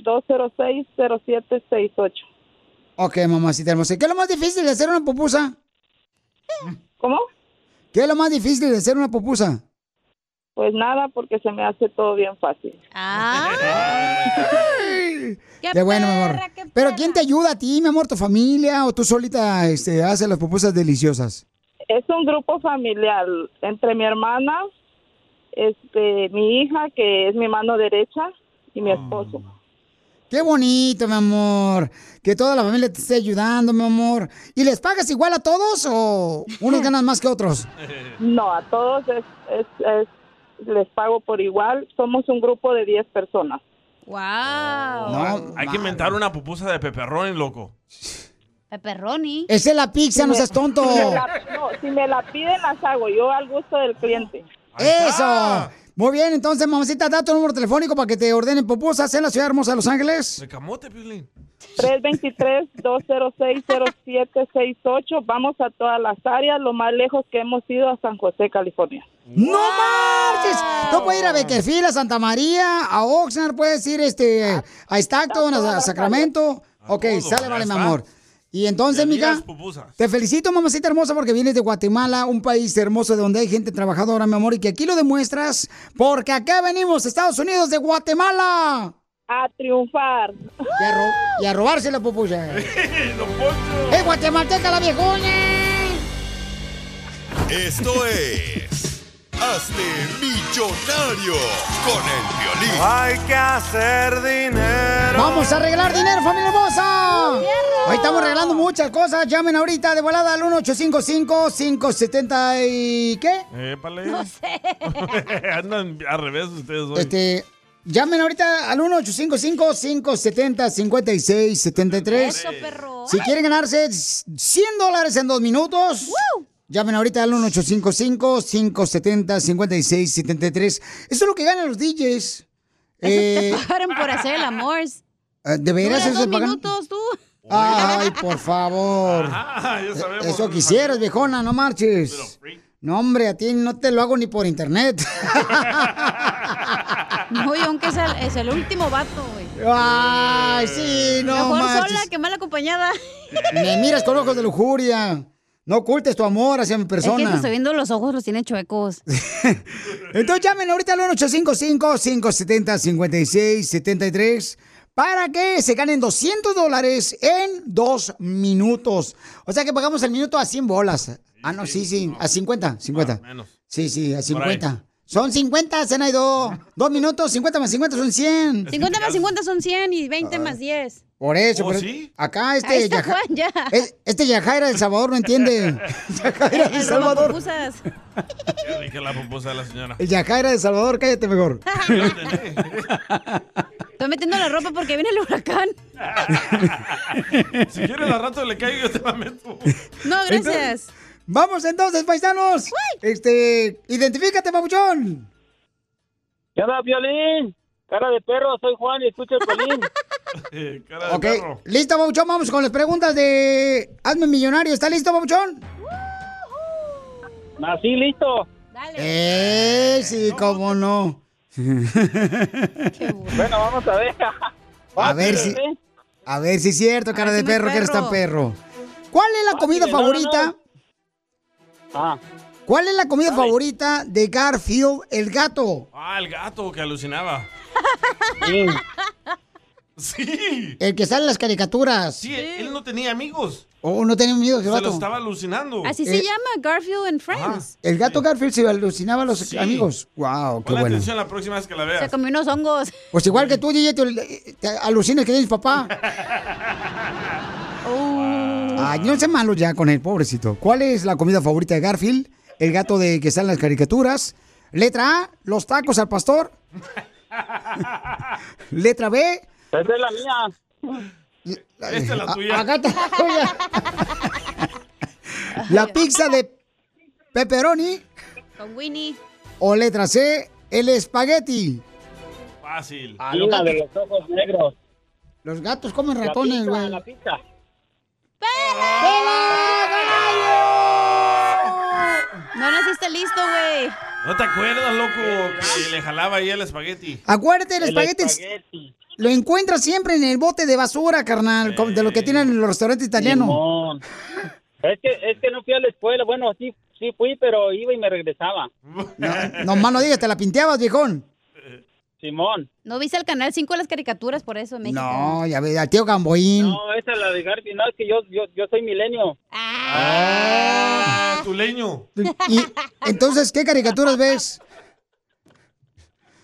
323-206-0768. Ok, mamacita hermosa. ¿Qué es lo más difícil de hacer una pupusa? ¿Cómo? ¿Qué es lo más difícil de hacer una pupusa? Pues nada, porque se me hace todo bien fácil. Qué, bueno, mi amor. Pero ¿quién te ayuda a ti, mi amor? ¿Tu familia o tú solita este, haces las pupusas deliciosas? Es un grupo familiar entre mi hermana, este, mi hija, que es mi mano derecha, y mi esposo. Qué bonito, mi amor. Que toda la familia te esté ayudando, mi amor. ¿Y les pagas igual a todos o unos ganan más que otros? (laughs) No, a todos es, es, es- les pago por igual. Somos un grupo de 10 personas. Wow. Hay que inventar una pupusa de peperrón, loco. Pepperoni. Esa es la pizza, no me- seas tonto. Si me, la, no, si me la piden, las hago. Yo al gusto del cliente. ¡Eso! Muy bien, entonces, mamacita, da tu número telefónico para que te ordenen pupusas en la ciudad hermosa de Los Ángeles. De camote, Piolín. 323-206-0768. Vamos a todas las áreas. Lo más lejos que hemos ido a San José, California. ¡No marches! Tú puedes ir a Beckerfield, a Santa María, a Oxnard, puedes ir este, a Stockton, a, a Sacramento. Ok, sale, vale, mi está. Y entonces, mija, te felicito, mamacita hermosa, porque vienes de Guatemala, un país hermoso de donde hay gente trabajadora, mi amor, y que aquí lo demuestras, porque acá venimos, Estados Unidos de Guatemala. A triunfar. Y a, ro- y a robarse la pupusa. (laughs) ¡Eh, guatemalteca la viejona! Esto es. Hazte millonario con el violín. Hay que hacer dinero. Vamos a arreglar dinero, familia hermosa. Hoy estamos regalando muchas cosas. Llamen ahorita de volada al 1855-570 y... ¿Qué? Épale. No sé. (laughs) Andan al revés ustedes hoy. Este... Llamen ahorita al 1855-570-5673. Eso, perro. Si quieren ganarse 100 dólares en dos minutos, llamen ahorita al 1855-570-5673. Eso es lo que ganan los DJs. Eh, (laughs) Eso te pagan por hacer el amor. eh, ¿De veras eso dos se pagan? minutos, tú. Ay, (laughs) por favor. (laughs) Ya sabemos. Eso quisieras, viejona, no marches. No, hombre, a ti no te lo hago ni por internet. No, y aunque es el, es el último vato, güey. Ay, sí, no Mejor marches. sola que mal acompañada. Me miras con ojos de lujuria. No ocultes tu amor hacia mi Es que persona. estoy viendo los ojos, los tiene chuecos. (laughs) Entonces llamen ahorita al 1-855-570-5673 para que se ganen 200 dólares en dos minutos. O sea que pagamos el minuto a 100 bolas. Ah, no, sí, sí, a 50, 50. menos. Sí, sí, a Por 50. Son 50, Zenaido. Dos minutos, 50 más 50 son 100. 50 más 50 son 100 y 20 más 10. Por eso, ¿Oh, por sí? acá este Ahí está Yaja- Juan, ya. es- este Yajaira del Salvador no entiende. (laughs) Yajaira del El Salvador. Qué rica (laughs) la pupusa de la señora. El Yajaira del Salvador, cállate mejor. (laughs) Estoy metiendo la ropa porque viene el huracán. Si quieres al rato le caigo yo te la meto. No, gracias. Entonces, vamos entonces, paisanos. Este, identifícate, papuchón. ¿Qué onda, Violín? Cara de perro, soy Juan y escucho el Piolín. Eh, (laughs) cara de Ok, perro. listo, papuchón. Vamos con las preguntas de Hazme Millonario. ¿Está listo, papuchón? Así, listo. Eh, sí, cómo no. Bueno, vamos a ver. A ver si, a ver si es cierto, cara de perro, que eres tan perro. ¿Cuál es la comida no, no, favorita? Ah. ¿Cuál es la comida favorita de Garfield, el gato? Ah, el gato que alucinaba. Sí. El que sale en las caricaturas. Sí, él no tenía amigos. Oh, no tenía miedo, el Se gato. lo estaba alucinando. Así se llama Garfield and Friends. El gato Garfield se alucinaba a los Sí. amigos. Wow, qué Ponle bueno. atención la próxima vez que la Se veas. comió unos hongos. Pues igual que tú, DJ, te, te alucinas que tienes papá. (laughs) Ay, no sean malos ya con el pobrecito. ¿Cuál es la comida favorita de Garfield? El gato de que sale en las caricaturas. Letra A, los tacos al pastor. (laughs) Letra B. Esa es la mía. (laughs) Esta es la a- tuya. acá está la tuya. (laughs) La pizza de pepperoni. Con Winnie. O letra C, el espagueti. Fácil. Ah, Y los de gatos- los ojos negros. Los gatos comen ratones, pizza, güey. La pizza. No naciste listo, güey. ¿No te acuerdas, loco? Que le jalaba ahí el espagueti. Acuérdate, el, El espagueti, espagueti. Lo encuentras siempre en el bote de basura, carnal, de lo que tienen en los restaurantes italianos. Simón. Es que, es que no fui a la escuela. Bueno, sí, sí fui, pero iba y me regresaba. No más no digas, te la pinteabas, viejón. Simón. No viste el canal 5 de las caricaturas, por eso, México. No, ya ves, al tío Gamboín. No, esa es la de Garfield. No, es que yo, yo, yo soy milenio. Ah, tu leño. Y entonces, ¿qué caricaturas ves?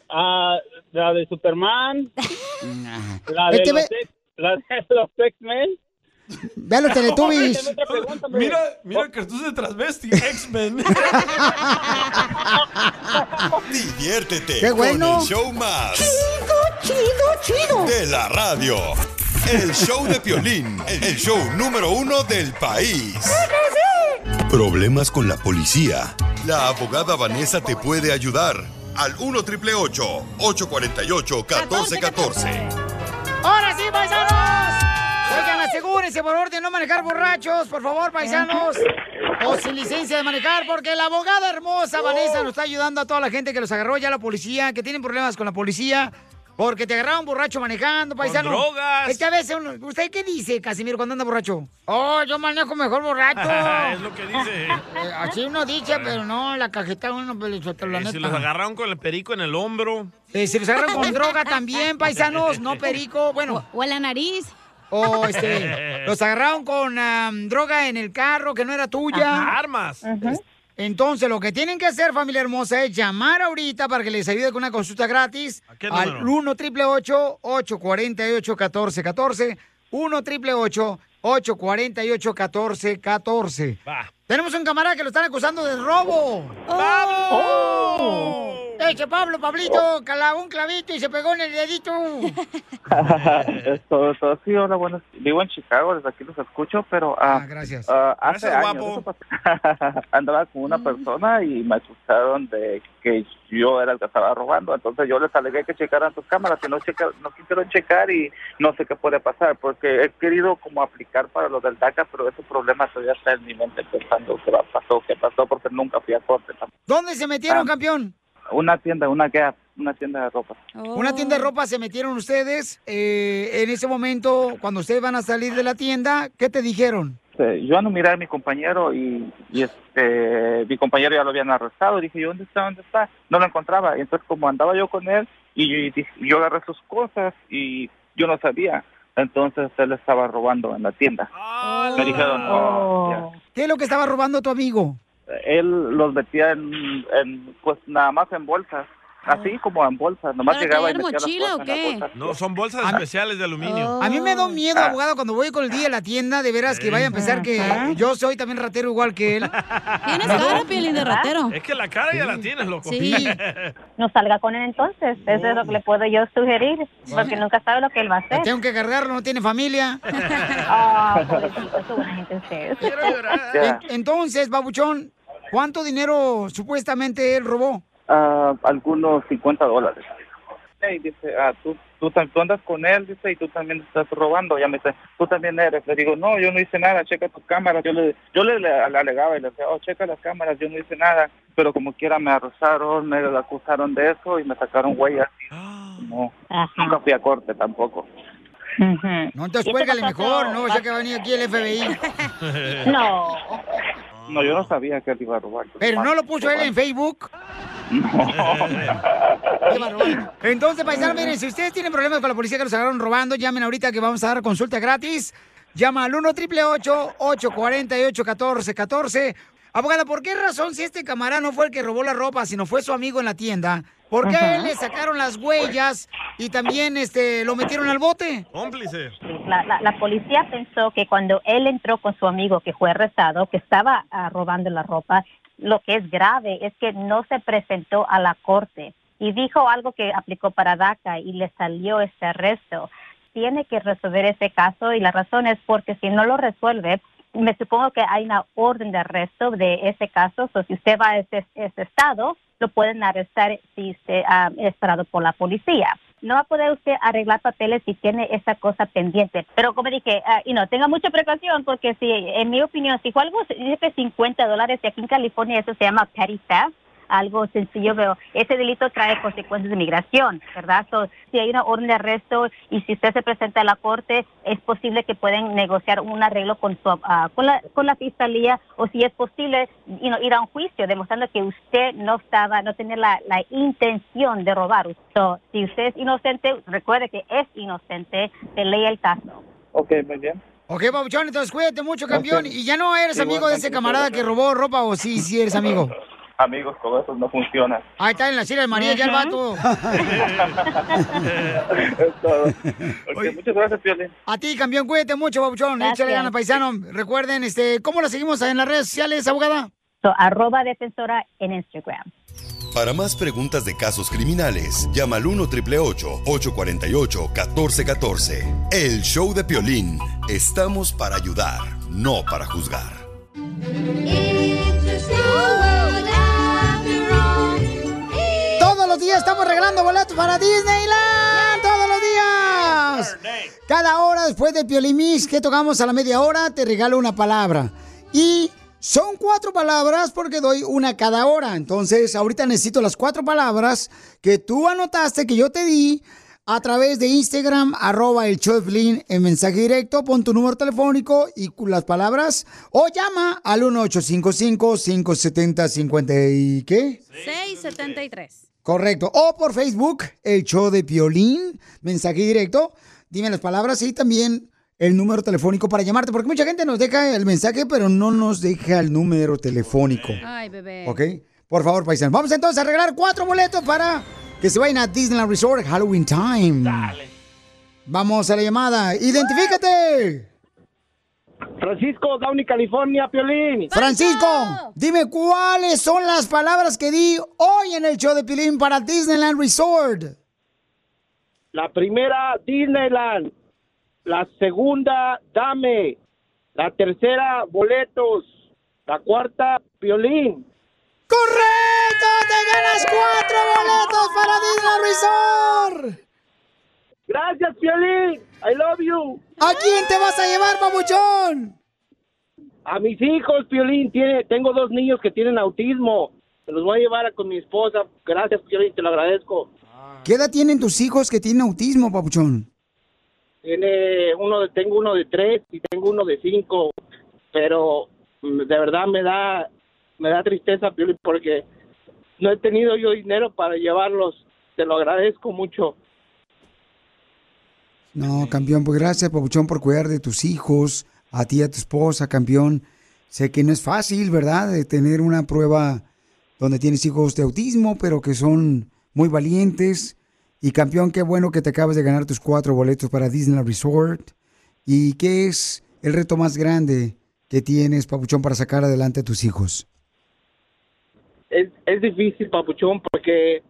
Ah, la de Superman. (laughs) la, de los ve- la de los X-Men. Ve a los Teletubbies. Pregunta. Mira, mira que tú de transvesti, X-Men. (laughs) Diviértete ¡Qué bueno! con el show más Chido, chido. de la radio. El show de Piolín, el show número uno del país. Problemas con la policía. La abogada Vanessa te puede ayudar. Al 1 848 1414 ¡Ahora sí, paisanos! Oigan, asegúrense, por favor, de no manejar borrachos, por favor, paisanos. O sin licencia de manejar, porque la abogada hermosa Vanessa nos está ayudando a toda la gente que los agarró ya la policía, que tienen problemas con la policía. Porque te agarraron borracho manejando, paisano. drogas. Es que a veces uno- ¿Usted qué dice, Casimiro, cuando anda borracho? Oh, yo manejo mejor borracho. (laughs) es lo que dice. Eh, así uno dice, pero no, la cajeta uno, pero la Eh, neta. si los agarraron con el perico en el hombro. Eh, si los agarran con droga también, (laughs) paisanos, no perico, bueno. O en la nariz. O este, (laughs) los agarraron con droga en el carro que no era tuya. Ajá, armas. Entonces, lo que tienen que hacer, familia hermosa, es llamar ahorita para que les ayude con una consulta gratis al número? 1 888 848 1414 1 888 848 1414 Va. Tenemos un camarada que lo están acusando de robo. ¡Pablo! Eche, Pablo, Pablito, clavó un clavito y se pegó en el dedito. (laughs) Esto, esto, sí, hola, buenas. Vivo en Chicago, desde aquí los escucho, pero ah, gracias. ah, hace Gracias, años guapo. (laughs) andaba con una persona y me acusaron de que yo era el que estaba robando. Entonces yo les alegué que checaran tus cámaras y no, checa, no quisieron checar y no sé qué puede pasar porque he querido como aplicar para lo del DACA, pero ese problema todavía está en mi mente pensando qué pasó, qué pasó, porque nunca fui a corte. ¿Dónde se metieron, Ah. campeón? Una tienda, una Gap. una tienda de ropa. Una tienda de ropa se metieron ustedes. eh, en ese momento, cuando ustedes van a salir de la tienda, ¿qué te dijeron? Este, yo no miré a mi compañero y, y, este mi compañero ya lo habían arrestado. Dije, yo, ¿dónde está? ¿Dónde está? No lo encontraba. Entonces, como andaba yo con él, y yo, yo agarré sus cosas y yo no sabía. Entonces, él estaba robando en la tienda. Me dijeron, oh. ¿Qué es lo que estaba robando tu amigo? Él los metía en, en, pues nada más en bolsas. Así como en bolsas. Nomás ¿Para llegaba y las mochila cosas o en qué? bolsas. No, son bolsas especiales de aluminio. A mí me da miedo, abogado, cuando voy con el día a la tienda, de veras que vaya a pensar que yo soy también ratero igual que él. (laughs) Tienes cara, Piolín, de ratero. Es que la cara ya la tienes, loco. Sí. (laughs) No salga con él entonces. Eso es lo que le puedo yo sugerir. Porque nunca sabe lo que él va a hacer. Tengo que cargarlo, no tiene familia. Ah, (laughs) pobrecito, gente ustedes. En- entonces, babuchón, ¿cuánto dinero supuestamente él robó? Ah, algunos 50 dólares. Y dice, ah, tú, tú, tú andas con él, dice, y tú también estás robando. Ya me dice, tú también eres. Le digo, no, yo no hice nada, checa tus cámaras. Yo le, yo le, le- le alegaba y le decía, oh, checa las cámaras, yo no hice nada. Pero como quiera me arrestaron, me acusaron de eso y me sacaron huellas. No, nunca fui a corte tampoco. No, entonces cuélgale mejor, ¿no? Ya que va a venir aquí el FBI. (laughs) No. No, yo no sabía que él iba a robar. Pero no lo puso él en Facebook. Bárbaro. Entonces, paisano, miren, si ustedes tienen problemas con la policía que los agarraron robando, llamen ahorita que vamos a dar consulta gratis. Llama al 1 888 848 1414 Abogada, ¿por qué razón si este camarada no fue el que robó la ropa, sino fue su amigo en la tienda? ¿Por qué a Ajá. él le sacaron las huellas y también este lo metieron al bote? Cómplice. La, la, la policía pensó que cuando él entró con su amigo que fue arrestado, que estaba ah, robando la ropa, lo que es grave es que no se presentó a la corte y dijo algo que aplicó para DACA y le salió este arresto. Tiene que resolver ese caso y la razón es porque si no lo resuelve, me supongo que hay una orden de arresto de ese caso. So, si usted va a ese, ese estado, lo pueden arrestar si usted ah, es parado por la policía. No va a poder usted arreglar papeles si tiene esa cosa pendiente. Pero como dije, ah, y no, tenga mucha precaución porque si, en mi opinión, si fue algo, dice que 50 dólares y aquí en California eso se llama petty theft, algo sencillo, pero ese delito trae consecuencias de migración, ¿verdad? So, si hay una orden de arresto y si usted se presenta a la corte, es posible que pueden negociar un arreglo con, su, ah, con, la, con la fiscalía o si es posible you know, ir a un juicio demostrando que usted no estaba, no tenía la, la intención de robar. So, si usted es inocente, recuerde que es inocente, se lee el caso. Ok, muy bien. Ok, Babuchón, entonces cuídate mucho, campeón. Y ya no eres amigo de ese camarada que robó ropa o sí, sí eres amigo. (laughs) Amigos, todo eso no funciona. Ahí está en la Sierra de María, ya el vato. (laughs) es todo. Ok, muchas gracias, Piolín. A ti, campeón, cuídate mucho, Babuchón. Gracias. Échale ganas, paisano. Recuerden, este, ¿cómo la seguimos en las redes sociales, abogada? So, arroba defensora en Instagram. Para más preguntas de casos criminales, llama al 1 848 1414 El show de Piolín. Estamos para ayudar, no para juzgar. Días estamos regalando boletos para Disneyland. Todos los días. Cada hora después de Piolimis que tocamos a la media hora, te regalo una palabra. Y son cuatro palabras porque doy una cada hora. Entonces, ahorita necesito las cuatro palabras que tú anotaste, que yo te di a través de Instagram, arroba el Piolín, en mensaje directo, pon tu número telefónico y las palabras, o llama al 1855-570-50 y qué? 673. Correcto. O por Facebook, el show de Piolín, mensaje directo. Dime las palabras y también el número telefónico para llamarte, porque mucha gente nos deja el mensaje, pero no nos deja el número telefónico. Ay, bebé. ¿Ok? Por favor, paisanos. Vamos entonces a regalar cuatro boletos para que se vayan a Disneyland Resort Halloween Time. Vamos a la llamada. ¡Identifícate! Francisco, Downey, California, Piolín. Francisco, dime cuáles son las palabras que di hoy en el show de Piolín para Disneyland Resort. La primera, Disneyland. La segunda, Dame. La tercera, Boletos. La cuarta, Piolín. ¡Correcto! ¡Te ganas cuatro boletos para Disneyland Resort! Gracias, Piolín. I love you. ¿A quién te vas a llevar, papuchón? A mis hijos, Piolín. Tiene, tengo dos niños que tienen autismo. Se los voy a llevar con mi esposa. Gracias, Piolín. Te lo agradezco. ¿Qué edad tienen tus hijos que tienen autismo, papuchón? Tiene uno de, tengo uno de tres y tengo uno de cinco, pero mm, de verdad me da, me da tristeza, Piolín, porque no he tenido yo dinero para llevarlos. Te lo agradezco mucho. No, campeón, pues gracias, papuchón, por cuidar de tus hijos, a ti, y a tu esposa, campeón. Sé que no es fácil, ¿verdad?, de tener una prueba donde tienes hijos de autismo, pero que son muy valientes. Y campeón, qué bueno que te acabas de ganar tus cuatro boletos para Disneyland Resort. ¿Y qué es el reto más grande que tienes, papuchón, para sacar adelante a tus hijos? Es, es difícil, Papuchón, porque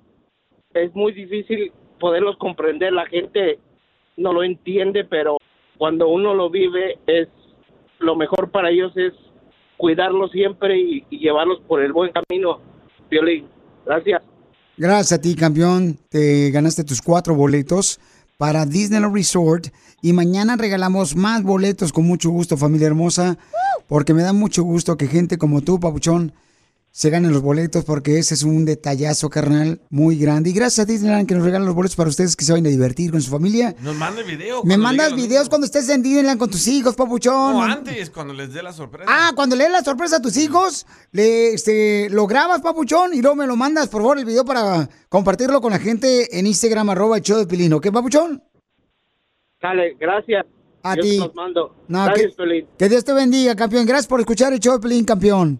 es muy difícil poderlos comprender. La gente no lo entiende, pero cuando uno lo vive, es lo mejor para ellos es cuidarlos siempre y, llevarlos por el buen camino. Violín, gracias. Gracias a ti, campeón. Te ganaste tus cuatro boletos para Disneyland Resort. Y mañana regalamos más boletos con mucho gusto, familia hermosa. Porque me da mucho gusto que gente como tú, Papuchón, se ganen los boletos. Porque ese es un detallazo, carnal, muy grande. Y gracias a Disneyland que nos regalan los boletos para ustedes que se vayan a divertir con su familia. Nos manda video. Me mandas videos cuando estés en Disneyland con tus hijos, Papuchón. No, antes, cuando les dé la sorpresa. Ah, cuando le des la sorpresa a tus hijos, le, este, lo grabas, papuchón, y luego me lo mandas, por favor, el video para compartirlo con la gente en Instagram, arroba el show de Pilín, ¿ok, papuchón? Dale, gracias. A ti. los mando. No, gracias, que, que Dios te bendiga, campeón. Gracias por escuchar el show de Pilín, campeón.